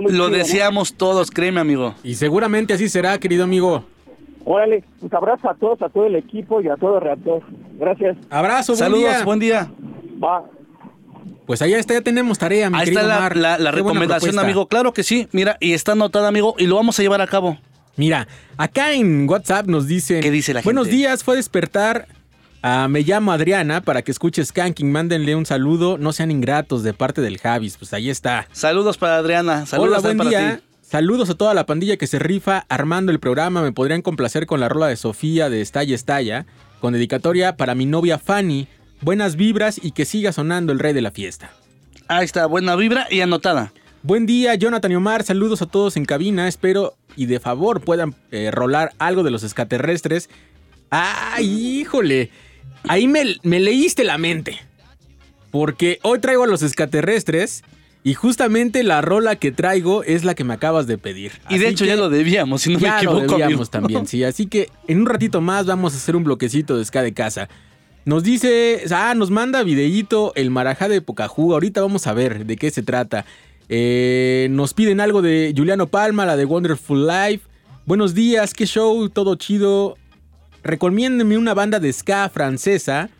Speaker 9: muy
Speaker 2: Lo deseamos todos, créeme, amigo.
Speaker 1: Y seguramente así será, querido amigo.
Speaker 9: Órale, pues abrazo a todos, a todo el equipo y a todo el reactor. Gracias.
Speaker 1: Abrazo, buen
Speaker 2: Saludos,
Speaker 1: día.
Speaker 2: buen día.
Speaker 9: Va.
Speaker 1: Pues allá está, ya tenemos tarea, mi
Speaker 2: Ahí
Speaker 1: querido
Speaker 2: está la,
Speaker 1: Omar.
Speaker 2: la- recomendación, amigo. Claro que sí. Mira, y está anotada, amigo, y lo vamos a llevar a cabo.
Speaker 1: Mira, acá en WhatsApp nos dicen...
Speaker 2: ¿Qué dice la
Speaker 1: Buenos
Speaker 2: gente?
Speaker 1: días, fue despertar a Me llamo Adriana para que escuche Skanking. Mándenle un saludo, no sean ingratos de parte del Javis. Pues ahí está.
Speaker 2: Saludos para Adriana. Saludos
Speaker 1: Hola, buen
Speaker 2: para
Speaker 1: día.
Speaker 2: ti.
Speaker 1: Saludos a toda la pandilla que se rifa armando el programa. Me podrían complacer con la rola de Sofía de Estalla Estalla, con dedicatoria para mi novia Fanny. Buenas vibras y que siga sonando el rey de la fiesta.
Speaker 2: Ahí está, buena vibra y anotada.
Speaker 1: Buen día, Jonathan y Omar. Saludos a todos en cabina. Espero y de favor puedan eh, rolar algo de los extraterrestres. ¡Ay, híjole! Ahí me, me leíste la mente. Porque hoy traigo a los extraterrestres y justamente la rola que traigo es la que me acabas de pedir.
Speaker 2: Y de
Speaker 1: Así
Speaker 2: hecho ya lo debíamos, si no me
Speaker 1: ya
Speaker 2: equivoco.
Speaker 1: lo debíamos
Speaker 2: amigo.
Speaker 1: también, sí. Así que en un ratito más vamos a hacer un bloquecito de ska de casa. Nos dice, ah, nos manda videíto el marajá de Pocahú. Ahorita vamos a ver de qué se trata. Eh, nos piden algo de Juliano Palma, la de Wonderful Life. Buenos días, qué show, todo chido. Recomiéndenme una banda de ska francesa.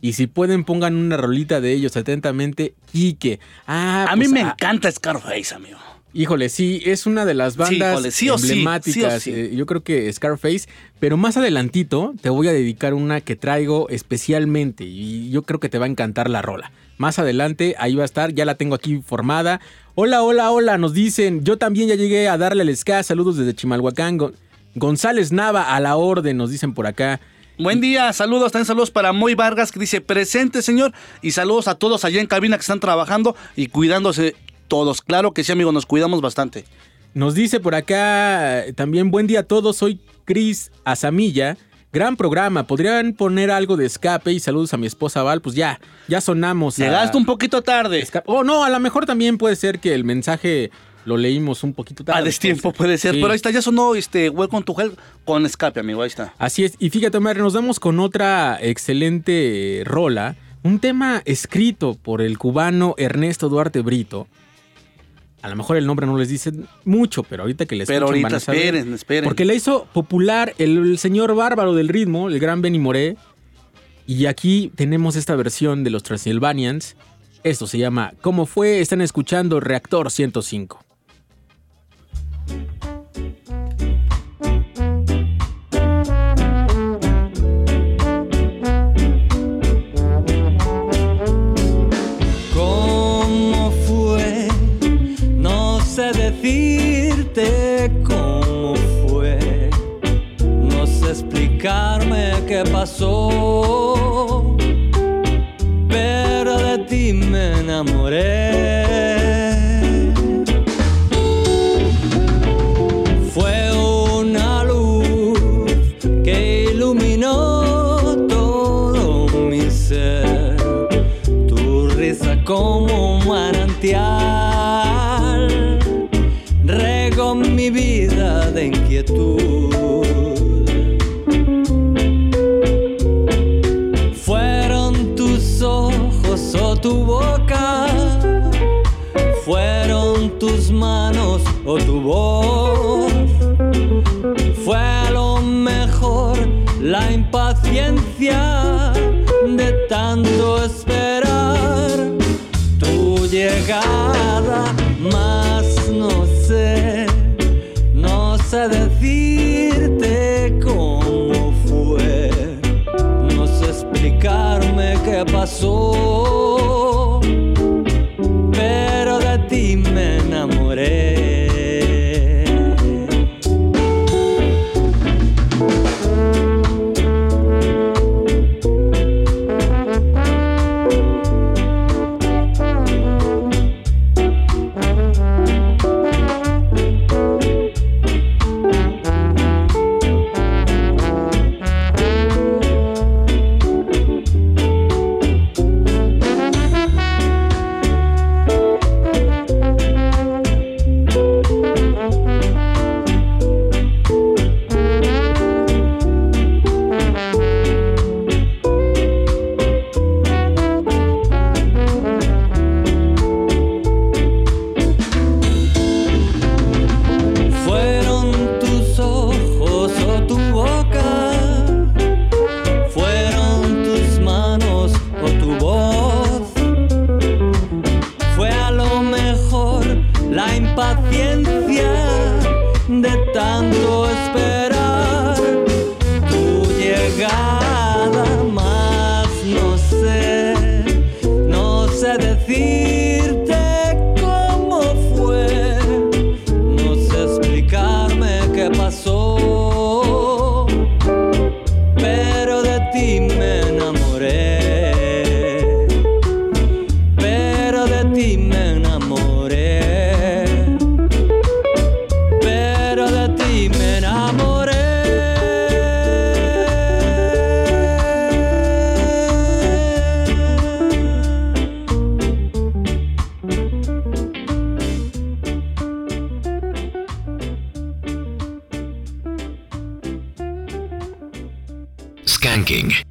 Speaker 1: Y si pueden, pongan una rolita de ellos atentamente. Quique. Ah,
Speaker 2: A mí
Speaker 1: pues,
Speaker 2: me
Speaker 1: ah,
Speaker 2: encanta Scarface, amigo.
Speaker 1: Híjole, sí, es una de las bandas
Speaker 2: sí sí,
Speaker 1: emblemáticas.
Speaker 2: sí.
Speaker 1: eh, yo creo que Scarface, pero más adelantito te voy a dedicar una que traigo especialmente y yo creo que te va a encantar la rola. Más adelante ahí va a estar, ya la tengo aquí formada. Hola, hola, hola, nos dicen, yo también ya llegué a darle el ska, saludos desde Chimalhuacán. Gon- González Nava a la orden, nos dicen por acá.
Speaker 2: Buen día, saludos, también saludos para Moy Vargas que dice presente señor y saludos a todos allá en cabina que están trabajando y cuidándose todos. Claro que sí, amigo, nos cuidamos bastante.
Speaker 1: Nos dice por acá eh, también buen día a todos, soy Cris Azamilla. Gran programa, podrían poner algo de escape y saludos a mi esposa Val, pues ya, ya sonamos. a-
Speaker 2: Llegaste un poquito tarde.
Speaker 1: Esca- Oh, no, a lo mejor también puede ser que el mensaje lo leímos un poquito tarde.
Speaker 2: A destiempo puede ser,
Speaker 1: Sí.
Speaker 2: pero ahí está, ya sonó este Welcome to Hell con escape, amigo, ahí está.
Speaker 1: Así es, y fíjate, Omar, nos damos con otra excelente rola, un tema escrito por el cubano Ernesto Duarte Brito. A lo mejor el nombre no les dice mucho, pero ahorita que les
Speaker 2: Pero ahorita
Speaker 1: van a saber.
Speaker 2: esperen, esperen.
Speaker 1: Porque la hizo popular el, el señor bárbaro del ritmo, el gran Benny Moré. Y aquí tenemos esta versión de los Transylvanians. Esto se llama ¿Cómo fue? Están escuchando Reactor 105.
Speaker 10: Pasó. Pero de ti me enamoré. Fue una luz que iluminó todo mi ser tu risa como un manantial
Speaker 5: tu voz. Fue a lo mejor la impaciencia de tanto esperar tu llegada, más no sé, no sé decirte cómo fue, no sé explicarme qué pasó.
Speaker 11: thinking.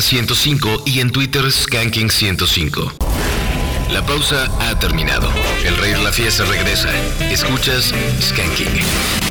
Speaker 11: 105 y en Twitter Skanking105. La pausa ha terminado. El rey de la fiesta regresa. Escuchas Skanking.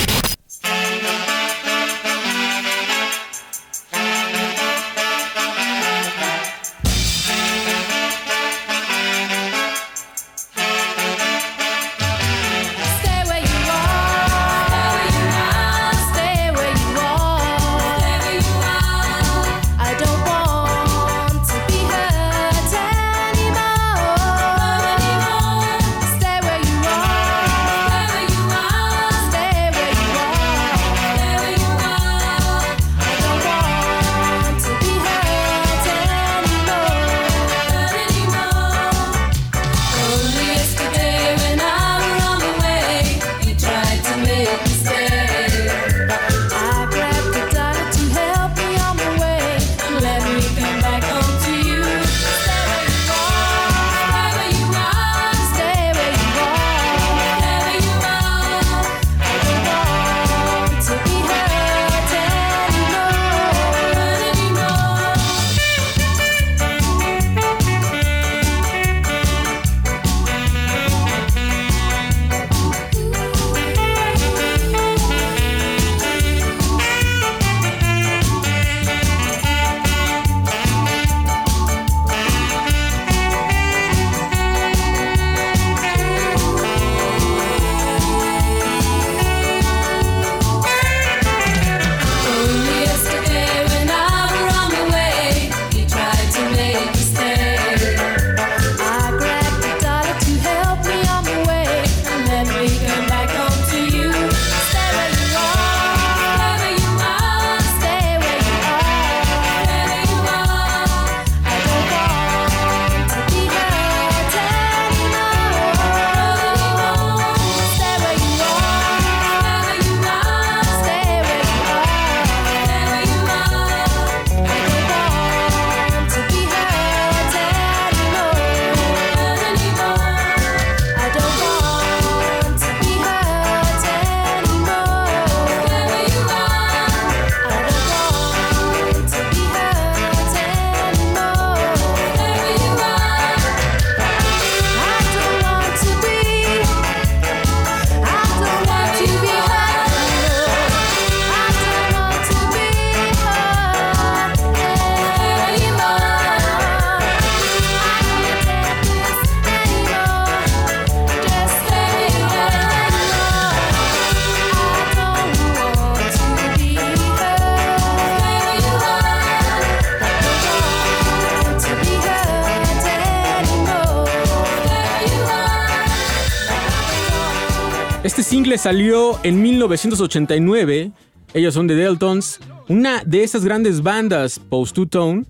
Speaker 1: Salió en 1989. Ellos son The Deltons, una de esas grandes bandas post-two-tone.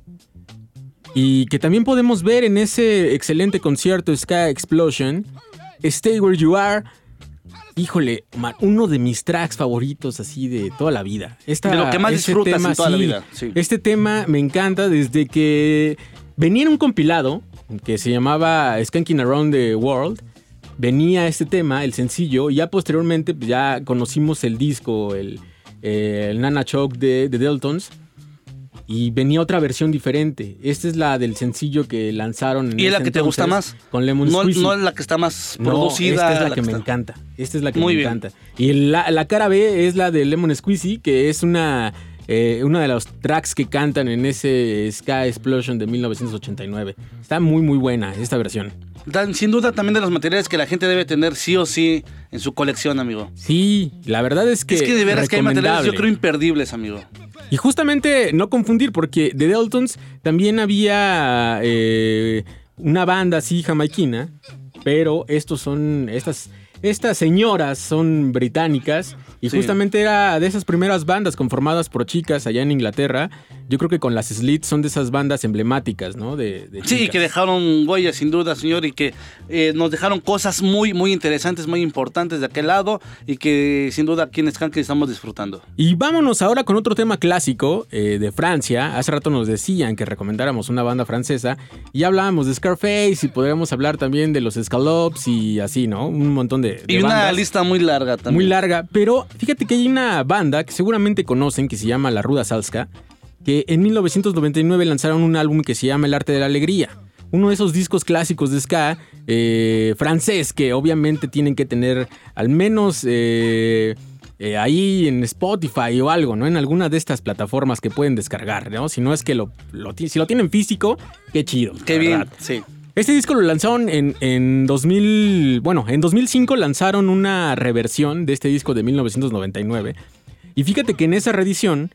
Speaker 1: Y que también podemos ver en ese excelente concierto Sky Explosion. Stay Where You Are. Híjole, uno de mis tracks favoritos así de toda la vida. Esta-
Speaker 2: De lo que más
Speaker 1: este
Speaker 2: disfrutas en toda la vida, sí.
Speaker 1: Este tema me encanta desde que venía en un compilado que se llamaba Skanking Around the World. Venía este tema, el sencillo, y ya posteriormente pues, ya conocimos el disco, el, eh, el Nana Choke de, de Deltons. Y venía otra versión diferente. Esta es la del sencillo que lanzaron en
Speaker 2: ¿Y es la que te gusta más?
Speaker 1: Con Lemon
Speaker 2: No,
Speaker 1: Squeezy.
Speaker 2: no es la que está más
Speaker 1: No,
Speaker 2: producida.
Speaker 1: Esta es la, que, me
Speaker 2: está-
Speaker 1: encanta. Esta es la que
Speaker 2: Muy
Speaker 1: me
Speaker 2: bien.
Speaker 1: encanta. Y la, la cara B es la de Lemon Squeezy, que es una, eh, una de los tracks que cantan en ese Sky Explosion de 1989. Está muy, muy buena esta versión.
Speaker 2: Dan- sin duda también de los materiales que la gente debe tener sí o sí en su colección, amigo.
Speaker 1: Sí, la verdad es que.
Speaker 2: es que de veras que hay materiales yo creo imperdibles, amigo.
Speaker 1: Y justamente no confundir, porque de Deltons también había eh, una banda así jamaiquina, pero estos son, estas, estas señoras son británicas y
Speaker 2: Sí.
Speaker 1: justamente era de esas primeras bandas conformadas por chicas allá en Inglaterra. Yo creo que con las Slits son de esas bandas emblemáticas, ¿no? De, de
Speaker 2: Sí, que dejaron huellas sin duda, señor, y que eh, nos dejaron cosas muy, muy interesantes, muy importantes de aquel lado y que sin duda aquí en Skank estamos disfrutando.
Speaker 1: Y vámonos ahora con otro tema clásico eh, de Francia. Hace rato nos decían que recomendáramos una banda francesa y hablábamos de Scarface y podríamos hablar también de los Scallops y así, ¿no? Un montón de, de
Speaker 2: Y una
Speaker 1: bandas.
Speaker 2: lista muy larga también.
Speaker 1: Muy larga, pero fíjate que hay una banda que seguramente conocen que se llama La Ruda Salska, que en 1999 lanzaron un álbum que se llama El Arte de la Alegría. Uno de esos discos clásicos de ska eh, francés que obviamente tienen que tener al menos eh, eh, ahí en Spotify o algo, ¿no? En alguna de estas plataformas que pueden descargar, ¿no? Si no es que lo, si lo tienen físico, qué chido.
Speaker 2: Qué bien,
Speaker 1: verdad.
Speaker 2: sí.
Speaker 1: Este disco lo lanzaron en, en 2000. Bueno, en 2005 lanzaron una reversión de este disco de 1999. Y fíjate que en esa reedición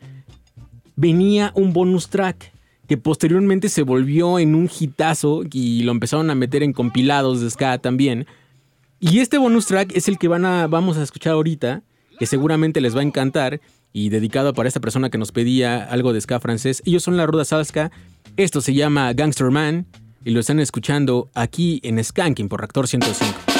Speaker 1: venía un bonus track que posteriormente se volvió en un hitazo y lo empezaron a meter en compilados de ska también. Y este bonus track es el que van a, vamos a escuchar ahorita, que seguramente les va a encantar y dedicado para esta persona que nos pedía algo de ska francés. Ellos son la Ruda Salska. Esto se llama Gangster Man y lo están escuchando aquí en Skanking por Reactor 105.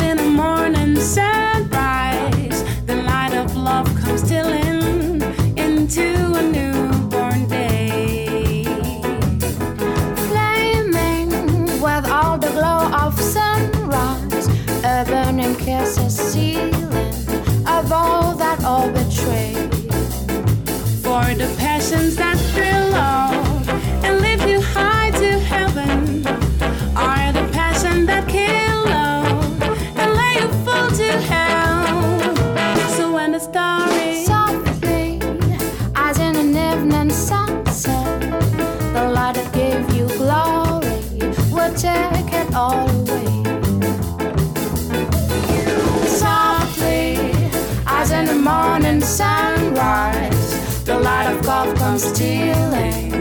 Speaker 11: Comes stealing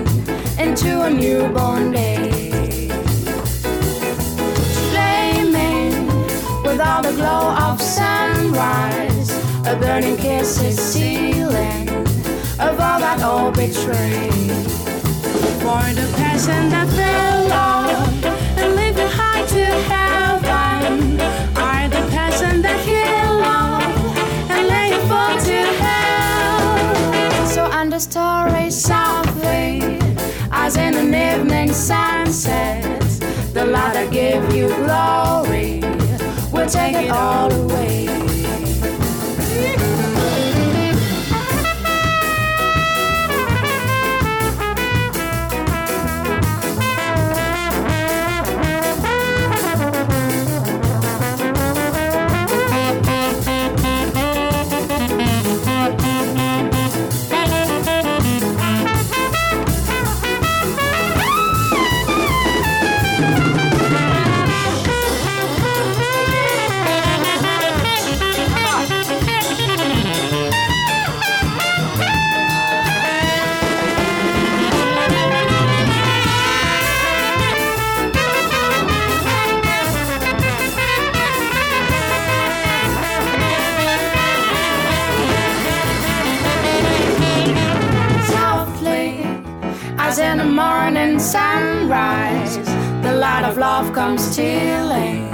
Speaker 11: into a newborn day. Flaming with all the glow of sunrise, a burning kiss is sealing of all that all betray. For the passion that fell low light give you glory We'll take it all away. Light of love comes stealing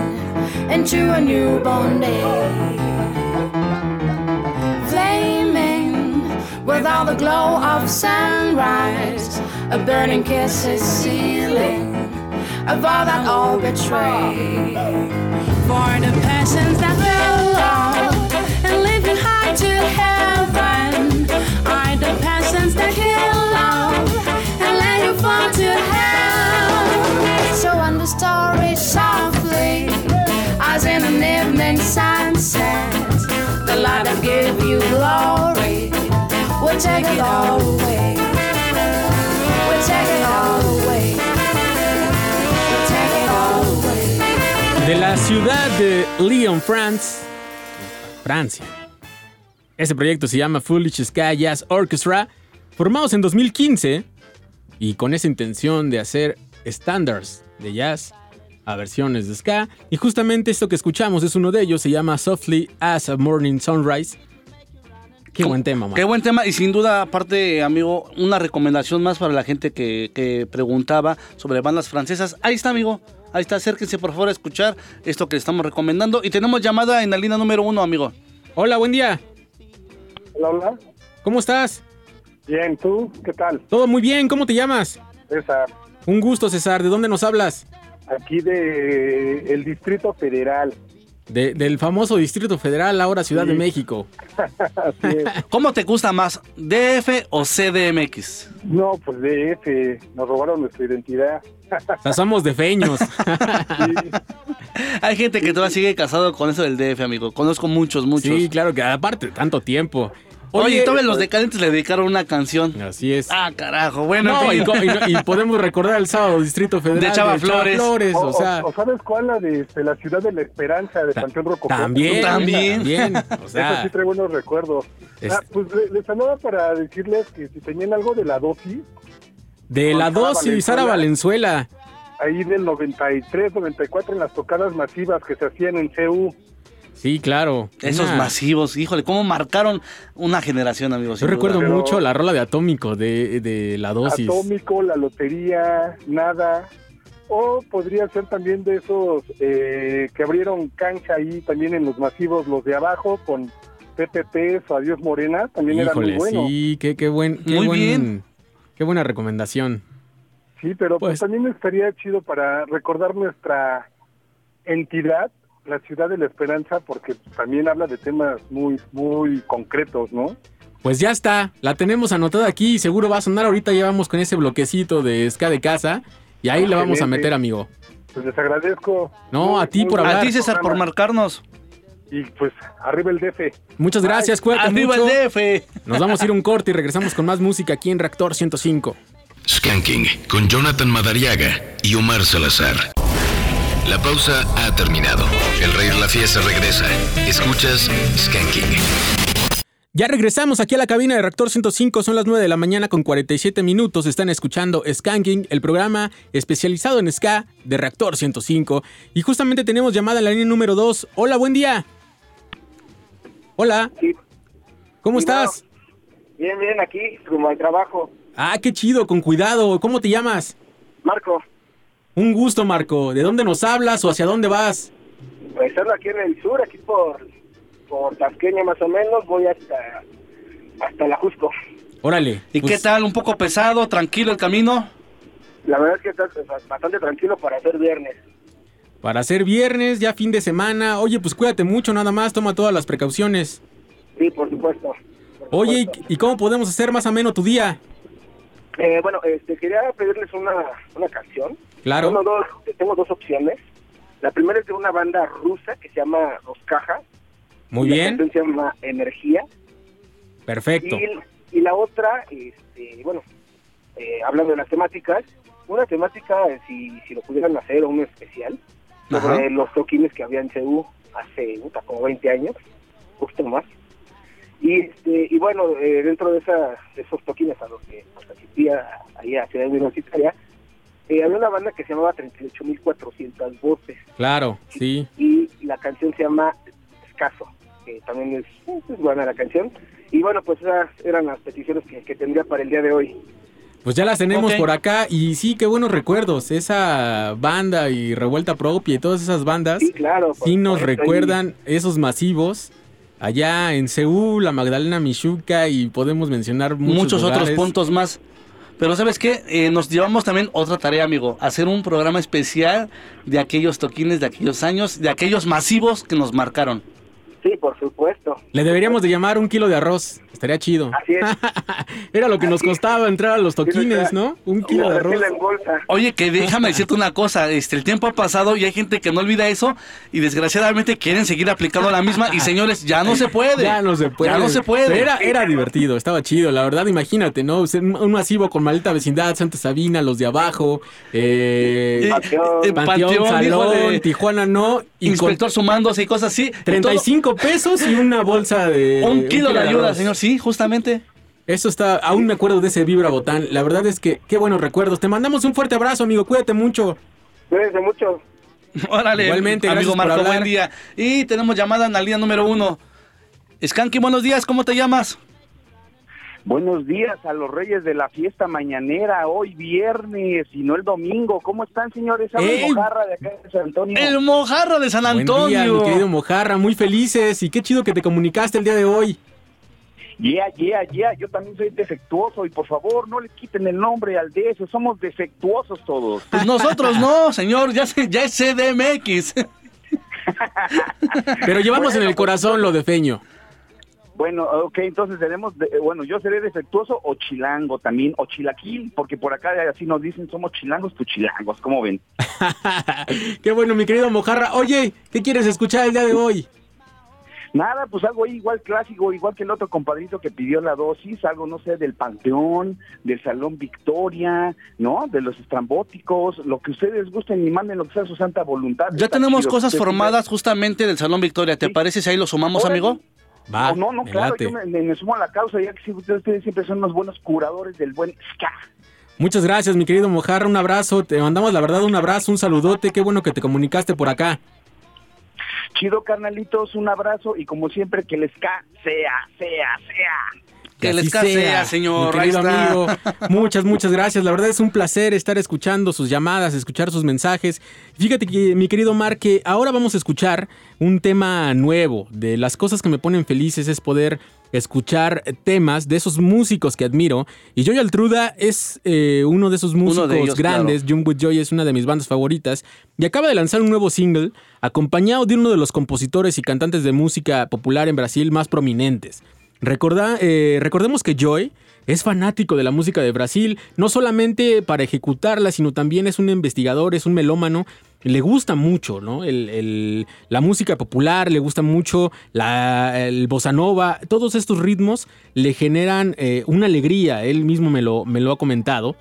Speaker 11: into a newborn day. Flaming with all the glow of sunrise a burning kiss is sealing of all that all betray for the passions that fell glory will take it all away. Will take it all away. Will take it all away.
Speaker 1: De la ciudad de Lyon, France, Francia. Ese proyecto se llama Foolish Sky Jazz Orchestra, formados en 2015 y con esa intención de hacer estándares de jazz a versiones de ska. Y justamente esto que escuchamos es uno de ellos, se llama Softly as a Morning Sunrise. Qué buen tema, man.
Speaker 2: Qué buen tema y sin duda, aparte, amigo, una recomendación más para la gente que, que preguntaba sobre bandas francesas. Ahí está, amigo. Ahí está, acérquense por favor a escuchar esto que estamos recomendando. Y tenemos llamada en la línea número uno, amigo.
Speaker 1: Hola, buen día.
Speaker 6: Hola, hola.
Speaker 1: ¿Cómo estás?
Speaker 6: Bien, ¿tú? ¿Qué tal?
Speaker 1: Todo muy bien, ¿cómo te llamas?
Speaker 6: César,
Speaker 1: Un gusto, César. ¿De dónde nos hablas?
Speaker 6: aquí de el Distrito Federal.
Speaker 1: De- del famoso Distrito Federal, ahora Ciudad de. México.
Speaker 2: ¿Cómo te gusta más, DF o CDMX?
Speaker 6: No, pues DF, nos robaron nuestra identidad.
Speaker 1: O sea, somos de feños.
Speaker 2: Hay gente que todavía sigue casado con eso del DF, amigo. Conozco muchos, muchos.
Speaker 1: Sí, claro que aparte, tanto tiempo.
Speaker 2: Oye, todavía los decadentes le dedicaron una canción.
Speaker 1: Así es.
Speaker 2: Ah, carajo. Bueno,
Speaker 1: No,
Speaker 2: en
Speaker 1: y,
Speaker 2: fin.
Speaker 1: co- y no- y podemos recordar el sábado Distrito Federal
Speaker 2: De Chava Flores.
Speaker 6: o,
Speaker 1: o sea,
Speaker 6: o- sabes cuál la de, este, la ciudad de la esperanza de Panteón Rococó.
Speaker 1: también,
Speaker 2: también.
Speaker 1: también, o
Speaker 6: Eso
Speaker 1: sea,
Speaker 6: sí trae buenos recuerdos.
Speaker 1: Es-
Speaker 6: Ah, pues le- les hablaba para decirles que si tenían algo de la dosis,
Speaker 1: de la dosis, Sara Valenzuela.
Speaker 6: ahí del 93, 94 en las tocadas masivas que se hacían en CU.
Speaker 1: Sí, claro.
Speaker 2: Esos
Speaker 1: Una-
Speaker 2: masivos, híjole, cómo marcaron una generación, amigos.
Speaker 1: Yo recuerdo
Speaker 2: duda.
Speaker 1: mucho la rola de Atómico de, de la dosis.
Speaker 6: Atómico, la lotería, nada. O podría ser también de esos eh, que abrieron cancha ahí también en los masivos, los de abajo, con PPPs o Adiós Morena, también era muy
Speaker 1: Híjole,
Speaker 6: bueno.
Speaker 1: sí, qué, qué buen, qué
Speaker 2: Muy
Speaker 1: buen-
Speaker 2: bien.
Speaker 1: Qué buena recomendación.
Speaker 6: Sí, pero pues,
Speaker 1: Pues-
Speaker 6: también estaría chido para recordar nuestra entidad, la ciudad de la esperanza, porque también habla de temas muy, muy concretos, ¿no?
Speaker 1: Pues ya está, la tenemos anotada aquí y seguro va a sonar ahorita. Ya vamos con ese bloquecito de ska de casa y ahí le vamos a meter, amigo.
Speaker 6: Pues les agradezco.
Speaker 1: No,
Speaker 6: Muy-
Speaker 1: a ti por hablar.
Speaker 2: A ti, César, por marcarnos.
Speaker 6: Y pues, arriba el DF.
Speaker 1: Muchas gracias, cuídate
Speaker 2: Arriba
Speaker 1: mucho.
Speaker 2: el DF.
Speaker 1: Nos vamos a ir un corte y regresamos con más música aquí en Reactor 105.
Speaker 4: Skanking con Jonathan Madariaga y Omar Salazar. La pausa ha terminado. El Rey de la Fiesta regresa. Escuchas Skanking.
Speaker 1: Ya regresamos aquí a la cabina de Reactor 105, son las 9 de la mañana con 47 minutos. Están escuchando Skanking, el programa especializado en ska de Reactor 105. Y justamente tenemos llamada en la línea número 2. Hola, buen día. Hola. ¿Cómo
Speaker 12: Sí,
Speaker 1: estás?
Speaker 12: Bien, bien, aquí, como al trabajo.
Speaker 1: Ah, qué chido, con cuidado. ¿Cómo te llamas?
Speaker 12: Marco,
Speaker 1: Un gusto, Marco. ¿De dónde nos hablas o hacia dónde vas?
Speaker 12: pues ando aquí en el sur, aquí por, por Tasqueña más o menos, voy hasta, hasta la Jusco.
Speaker 1: Órale.
Speaker 2: ¿Y qué tal? ¿Un poco pesado, tranquilo el camino?
Speaker 12: La verdad es que está pues, bastante tranquilo para hacer viernes.
Speaker 1: Para hacer viernes, ya fin de semana. Oye, pues cuídate mucho, nada más, toma todas las precauciones.
Speaker 12: Sí, por supuesto.
Speaker 1: Oye, ¿y, y cómo podemos hacer más ameno tu día?
Speaker 12: Eh, bueno, este, quería pedirles una, una canción.
Speaker 1: Claro.
Speaker 12: Tengo dos, tengo dos opciones. La primera es de una banda rusa que se llama Los Cajas.
Speaker 1: Muy
Speaker 12: La
Speaker 1: bien,
Speaker 12: canción se llama Energía.
Speaker 1: perfecto.
Speaker 12: Y, y la otra, este, bueno, eh, hablando de las temáticas, una temática, eh, si, si lo pudieran hacer, o un especial, sobre
Speaker 2: Ajá.
Speaker 12: los toquines que había en CEU hace como 20 años, justo más. Y, este, y bueno, eh, dentro de, esa, de esos toquines a los que participé ahí a Ciudad Universitaria, eh, había una banda que se llamaba 38.400 voces
Speaker 1: Claro, sí.
Speaker 12: y la canción se llama Escaso, que también es, es buena la canción. Y bueno, pues esas eran las peticiones que, que tendría para el día de hoy.
Speaker 1: Pues ya las tenemos por acá y sí, qué buenos recuerdos. Esa banda y Revuelta Propia y todas esas bandas
Speaker 12: Sí, claro. por
Speaker 1: sí nos recuerdan esos masivos allá en Seúl, la Magdalena Michuca y podemos mencionar muchos,
Speaker 2: Muchos, otros puntos más. Pero ¿sabes qué? Eh, nos llevamos también otra tarea, amigo. Hacer un programa especial de aquellos toquines, de aquellos años, de aquellos masivos que nos marcaron.
Speaker 12: Sí, por supuesto.
Speaker 1: Le deberíamos de llamar un kilo de arroz. Estaría chido.
Speaker 12: Así es.
Speaker 1: Era lo que nos costaba entrar a los toquines, ¿no? Un kilo de arroz.
Speaker 2: Oye, que déjame decirte una cosa, este, el tiempo ha pasado y hay gente que no olvida eso y desgraciadamente quieren seguir aplicando la misma y señores, ya no se puede.
Speaker 1: Ya no se puede.
Speaker 2: Ya no se puede.
Speaker 1: Pero Era, era divertido, estaba chido. La verdad, imagínate, ¿no? Un un masivo con maldita vecindad, Santa Sabina, los de abajo, eh,
Speaker 2: Eh,
Speaker 1: Panteón,
Speaker 2: Panteón,
Speaker 1: Salón. Tijuana no. Y
Speaker 2: Inspector sumándose y cosas así.
Speaker 1: con 35 pesos y una bolsa de.
Speaker 2: Un kilo de ayuda,
Speaker 1: arroz.
Speaker 2: señor, sí, justamente.
Speaker 1: Eso está, aún me acuerdo de ese Vibra Botán. La verdad es que qué buenos recuerdos. Te mandamos un fuerte abrazo, amigo. Cuídate mucho.
Speaker 12: Cuídense mucho.
Speaker 2: Órale,
Speaker 1: Igualmente,
Speaker 2: amigo
Speaker 1: gracias
Speaker 2: Marco, buen día. Y tenemos llamada en la línea número uno. Skanky, buenos días, ¿cómo te llamas?
Speaker 13: Buenos días a los reyes de la fiesta mañanera, hoy viernes y no el domingo. ¿Cómo están, señores? Habla el. Mojarra de acá de San Antonio.
Speaker 2: El Mojarra de San
Speaker 1: Buen
Speaker 2: Antonio.
Speaker 1: día, mi querido Mojarra. Muy felices y qué chido que te comunicaste el día de hoy.
Speaker 13: Yeah, yeah, yeah, yo también soy defectuoso y por favor no le quiten el nombre al de eso, somos defectuosos todos.
Speaker 2: Pues nosotros no, señor, ya, se- ya es CDMX.
Speaker 1: Pero llevamos en el
Speaker 13: pues,
Speaker 1: corazón lo de Feño.
Speaker 13: Bueno, ok, entonces tenemos, de- eh, bueno, yo seré defectuoso o chilango también, o chilaquil, porque por acá así nos dicen, somos chilangos, tu chilangos, ¿cómo ven?
Speaker 1: Qué bueno, mi querido Mojarra. Oye, ¿qué quieres escuchar el día de hoy?
Speaker 13: Nada, pues algo ahí igual clásico, igual que el otro compadrito que pidió la dosis, algo, no sé, del Panteón, del Salón Victoria, ¿no? De los estrambóticos, lo que ustedes gusten y manden lo que sea su santa voluntad.
Speaker 2: Ya
Speaker 13: Está
Speaker 2: tenemos
Speaker 13: chido.
Speaker 2: cosas formadas justamente del Salón Victoria. ¿Te parece si ahí lo sumamos,
Speaker 13: Órale.
Speaker 2: amigo?
Speaker 1: Va,
Speaker 13: no, no,
Speaker 1: me
Speaker 13: claro,
Speaker 1: late.
Speaker 13: yo me, sumo a la causa, ya que sí, ustedes, ustedes siempre son unos buenos curadores del buen ska.
Speaker 1: Muchas gracias, mi querido Mojarra. Un abrazo. Te mandamos, la verdad, un abrazo, un saludote. Qué bueno que te comunicaste por acá.
Speaker 13: Chido, carnalitos, un abrazo y como siempre, que el ska sea, sea, sea.
Speaker 2: Que
Speaker 1: así
Speaker 2: les casea,
Speaker 1: Mi
Speaker 2: señor.
Speaker 1: querido
Speaker 2: ahí está.
Speaker 1: amigo, muchas, muchas gracias. La verdad es un placer estar escuchando sus llamadas, escuchar sus mensajes. Fíjate que, mi querido Mar, que ahora vamos a escuchar un tema nuevo. De las cosas que me ponen felices es poder escuchar temas de esos músicos que admiro. Y Joy Altruda es eh, uno de esos músicos
Speaker 2: de ellos,
Speaker 1: grandes. With Joy es una de mis bandas favoritas. Y acaba de lanzar un nuevo single acompañado de uno de los compositores y cantantes de música popular en Brasil más prominentes. Recorda- eh, recordemos que Joy es fanático de la música de Brasil, no solamente para ejecutarla, sino también es un investigador, es un melómano. Le gusta mucho, ¿no? La música popular, le gusta mucho la, el bossa nova. Todos estos ritmos le generan eh, una alegría. Él mismo me lo, ha comentado.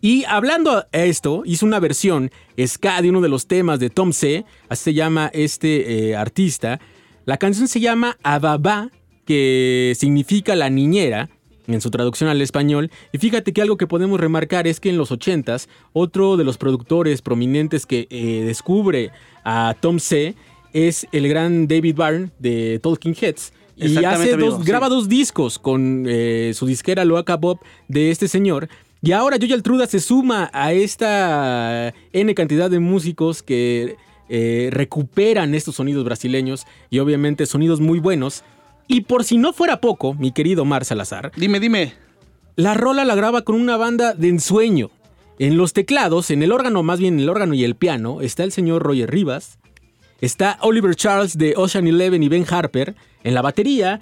Speaker 1: Y hablando a esto, hizo una versión ska de uno de los temas de Tom C. Así se llama este eh, artista. La canción se llama Ababa, que significa la niñera en su traducción al español. Y fíjate que algo que podemos remarcar es que en los 80s, otro de los productores prominentes que eh, descubre a Tom C. es el gran David Byrne de Talking Heads. Y hace
Speaker 2: amigo,
Speaker 1: dos,
Speaker 2: sí.
Speaker 1: graba dos discos con eh, su disquera Loaca Bob de este señor. Y ahora Joy Altruda se suma a esta N cantidad de músicos que eh, recuperan estos sonidos brasileños y obviamente sonidos muy buenos. Y por si no fuera poco, mi querido Mar Salazar.
Speaker 2: Dime, dime.
Speaker 1: La rola la graba con una banda de ensueño. En los teclados, en el órgano, más bien el órgano y el piano, está el señor Roger Rivas. Está Oliver Charles de Ocean Eleven y Ben Harper. En la batería,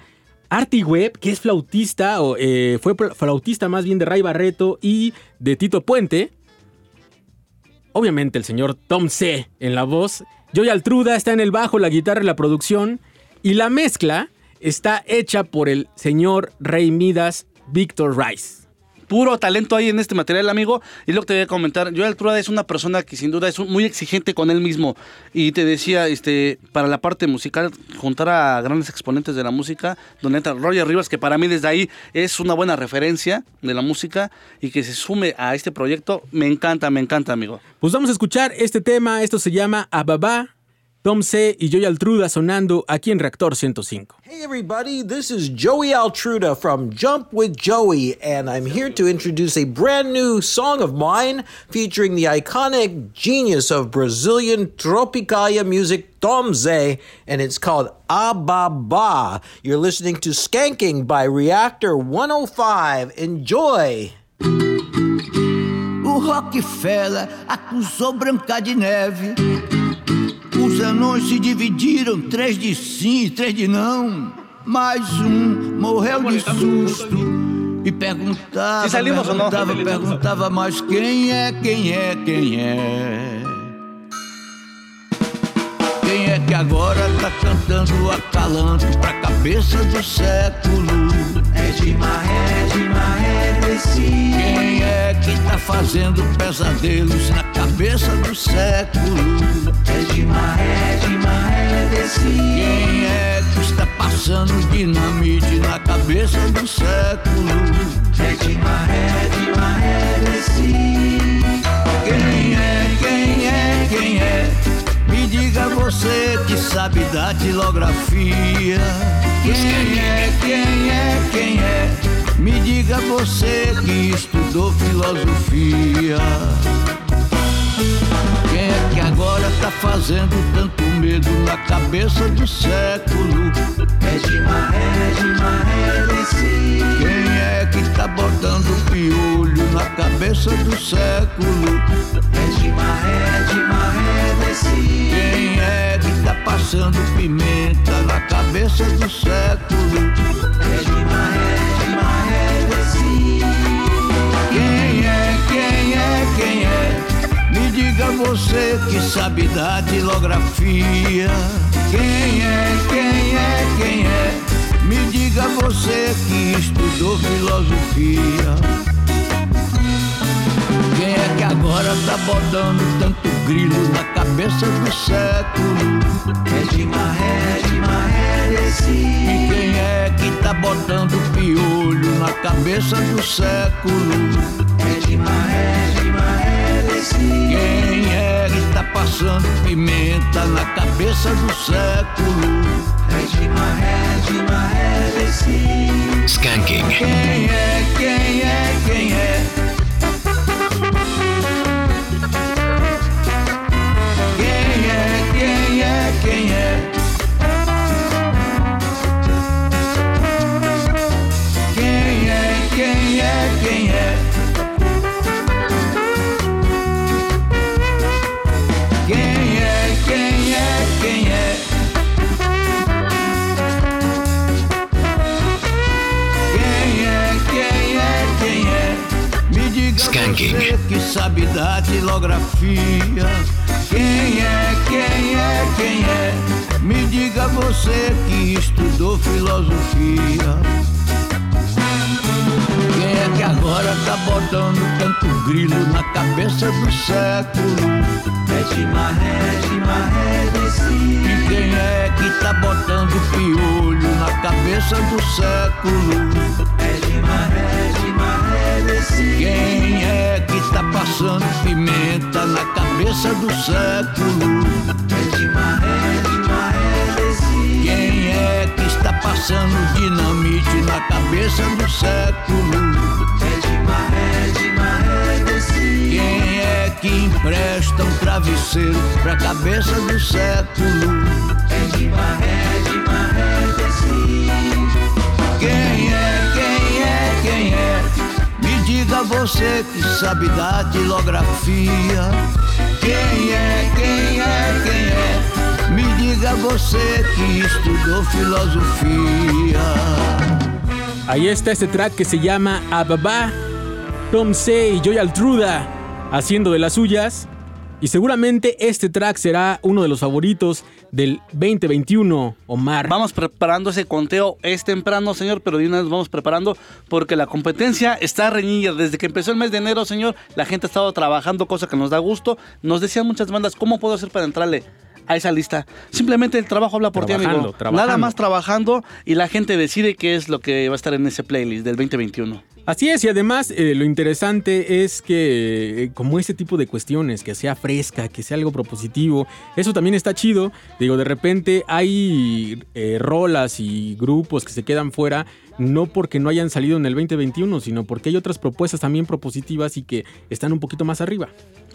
Speaker 1: Artie Webb, que es flautista, o eh, fue flautista más bien de Ray Barreto y de Tito Puente. Obviamente el señor Tom C. en la voz. Joy Altruda está en el bajo, la guitarra y la producción. Y la mezcla está hecha por el señor Rey Midas, Victor Rice.
Speaker 2: Puro talento ahí en este material, amigo. Y lo que te voy a comentar, Joel Altruda es una persona que sin duda es muy exigente con él mismo. Y te decía, este, para la parte musical, juntar a grandes exponentes de la música, donde entra Roger Rivas, que para mí desde ahí es una buena referencia de la música, y que se sume a este proyecto, me encanta, me encanta, amigo.
Speaker 1: Pues vamos a escuchar este tema. Esto se llama Ababa, Tom C. y Joy Altruda sonando aquí en Reactor 105.
Speaker 14: Hey everybody, this is Joey Altruda from Jump with Joey, and I'm here to introduce a brand new song of mine featuring the iconic genius of Brazilian Tropicalia music, Tom Zé, and it's called Ababa. You're listening to Skanking by Reactor 105. Enjoy!
Speaker 15: O Rockefeller acusou Branca de Neve. Os anões se dividiram, três de sim e três de não. Mais um morreu de susto e perguntava, perguntava, perguntava, mas quem é, quem é, quem é? Quem é que agora tá cantando acalanto pra cabeça do século? É de maré, de maré desse. Quem é que tá fazendo pesadelos na cabeça do século? É de maré, de maré desse. Quem é que está passando dinamite na cabeça do século? É de maré, de maré desse. Quem é, quem é, quem é? Me diga você que sabe da tilografia. Quem é, quem é, quem é? Me diga você que estudou filosofia. Quem é que agora tá fazendo tanto medo na cabeça do século? De maré desse. Quem é que tá botando piolho na cabeça do século? De maré desse. Quem é que tá passando pimenta na cabeça do século? De quem é? Me diga você que sabe da tilografia. Quem é, quem é, quem é? Me diga você que estudou filosofia. Quem é que agora tá botando tanto grilo na cabeça do século? É de maré, maré desse. E quem é que tá botando piolho na cabeça do século? É de Quem é que tá passando pimenta na cabeça do século? Maré desse.
Speaker 4: Skanking.
Speaker 15: Quem é, quem é, quem é?
Speaker 4: Skanking.
Speaker 15: você que sabe da tilografia. Quem é, quem é, quem é? Me diga você que estudou filosofia. Quem é que agora tá botando tanto grilo na cabeça do século. Rede maré, desci. E quem é que tá botando piolho na cabeça do século? Rede maré, desci. Quem que tá passando pimenta na cabeça do século? Rede maré, desci. Quem é que está passando dinamite na cabeça do século? Quem é que empresta um travesseiro pra cabeça do século? Diga você que sabe da tilografia. Quem é, quem é, quem é? Me diga você que estudou filosofia.
Speaker 1: Ahí está este track que se llama Ababa, Tom C y Joy Altruda haciendo de las suyas. Y seguramente este track será uno de los favoritos del 2021, Omar.
Speaker 2: Vamos preparando ese conteo. Es temprano, señor, pero de una vez vamos preparando porque la competencia está reñida. Desde que empezó el mes de enero, señor, la gente ha estado trabajando, cosa que nos da gusto. Nos decían muchas bandas, ¿cómo puedo hacer para entrarle? A esa lista. Simplemente el trabajo habla por ti, amigo.
Speaker 1: Trabajando, trabajando.
Speaker 2: Nada más trabajando y la gente decide qué es lo que va a estar en ese playlist del 2021.
Speaker 1: Así es, y además eh, lo interesante es que eh, como este tipo de cuestiones, que sea fresca, que sea algo propositivo, eso también está chido. Digo, de repente hay eh, rolas y grupos que se quedan fuera, no porque no hayan salido en el 2021, sino porque hay otras propuestas también propositivas y que están un poquito más arriba.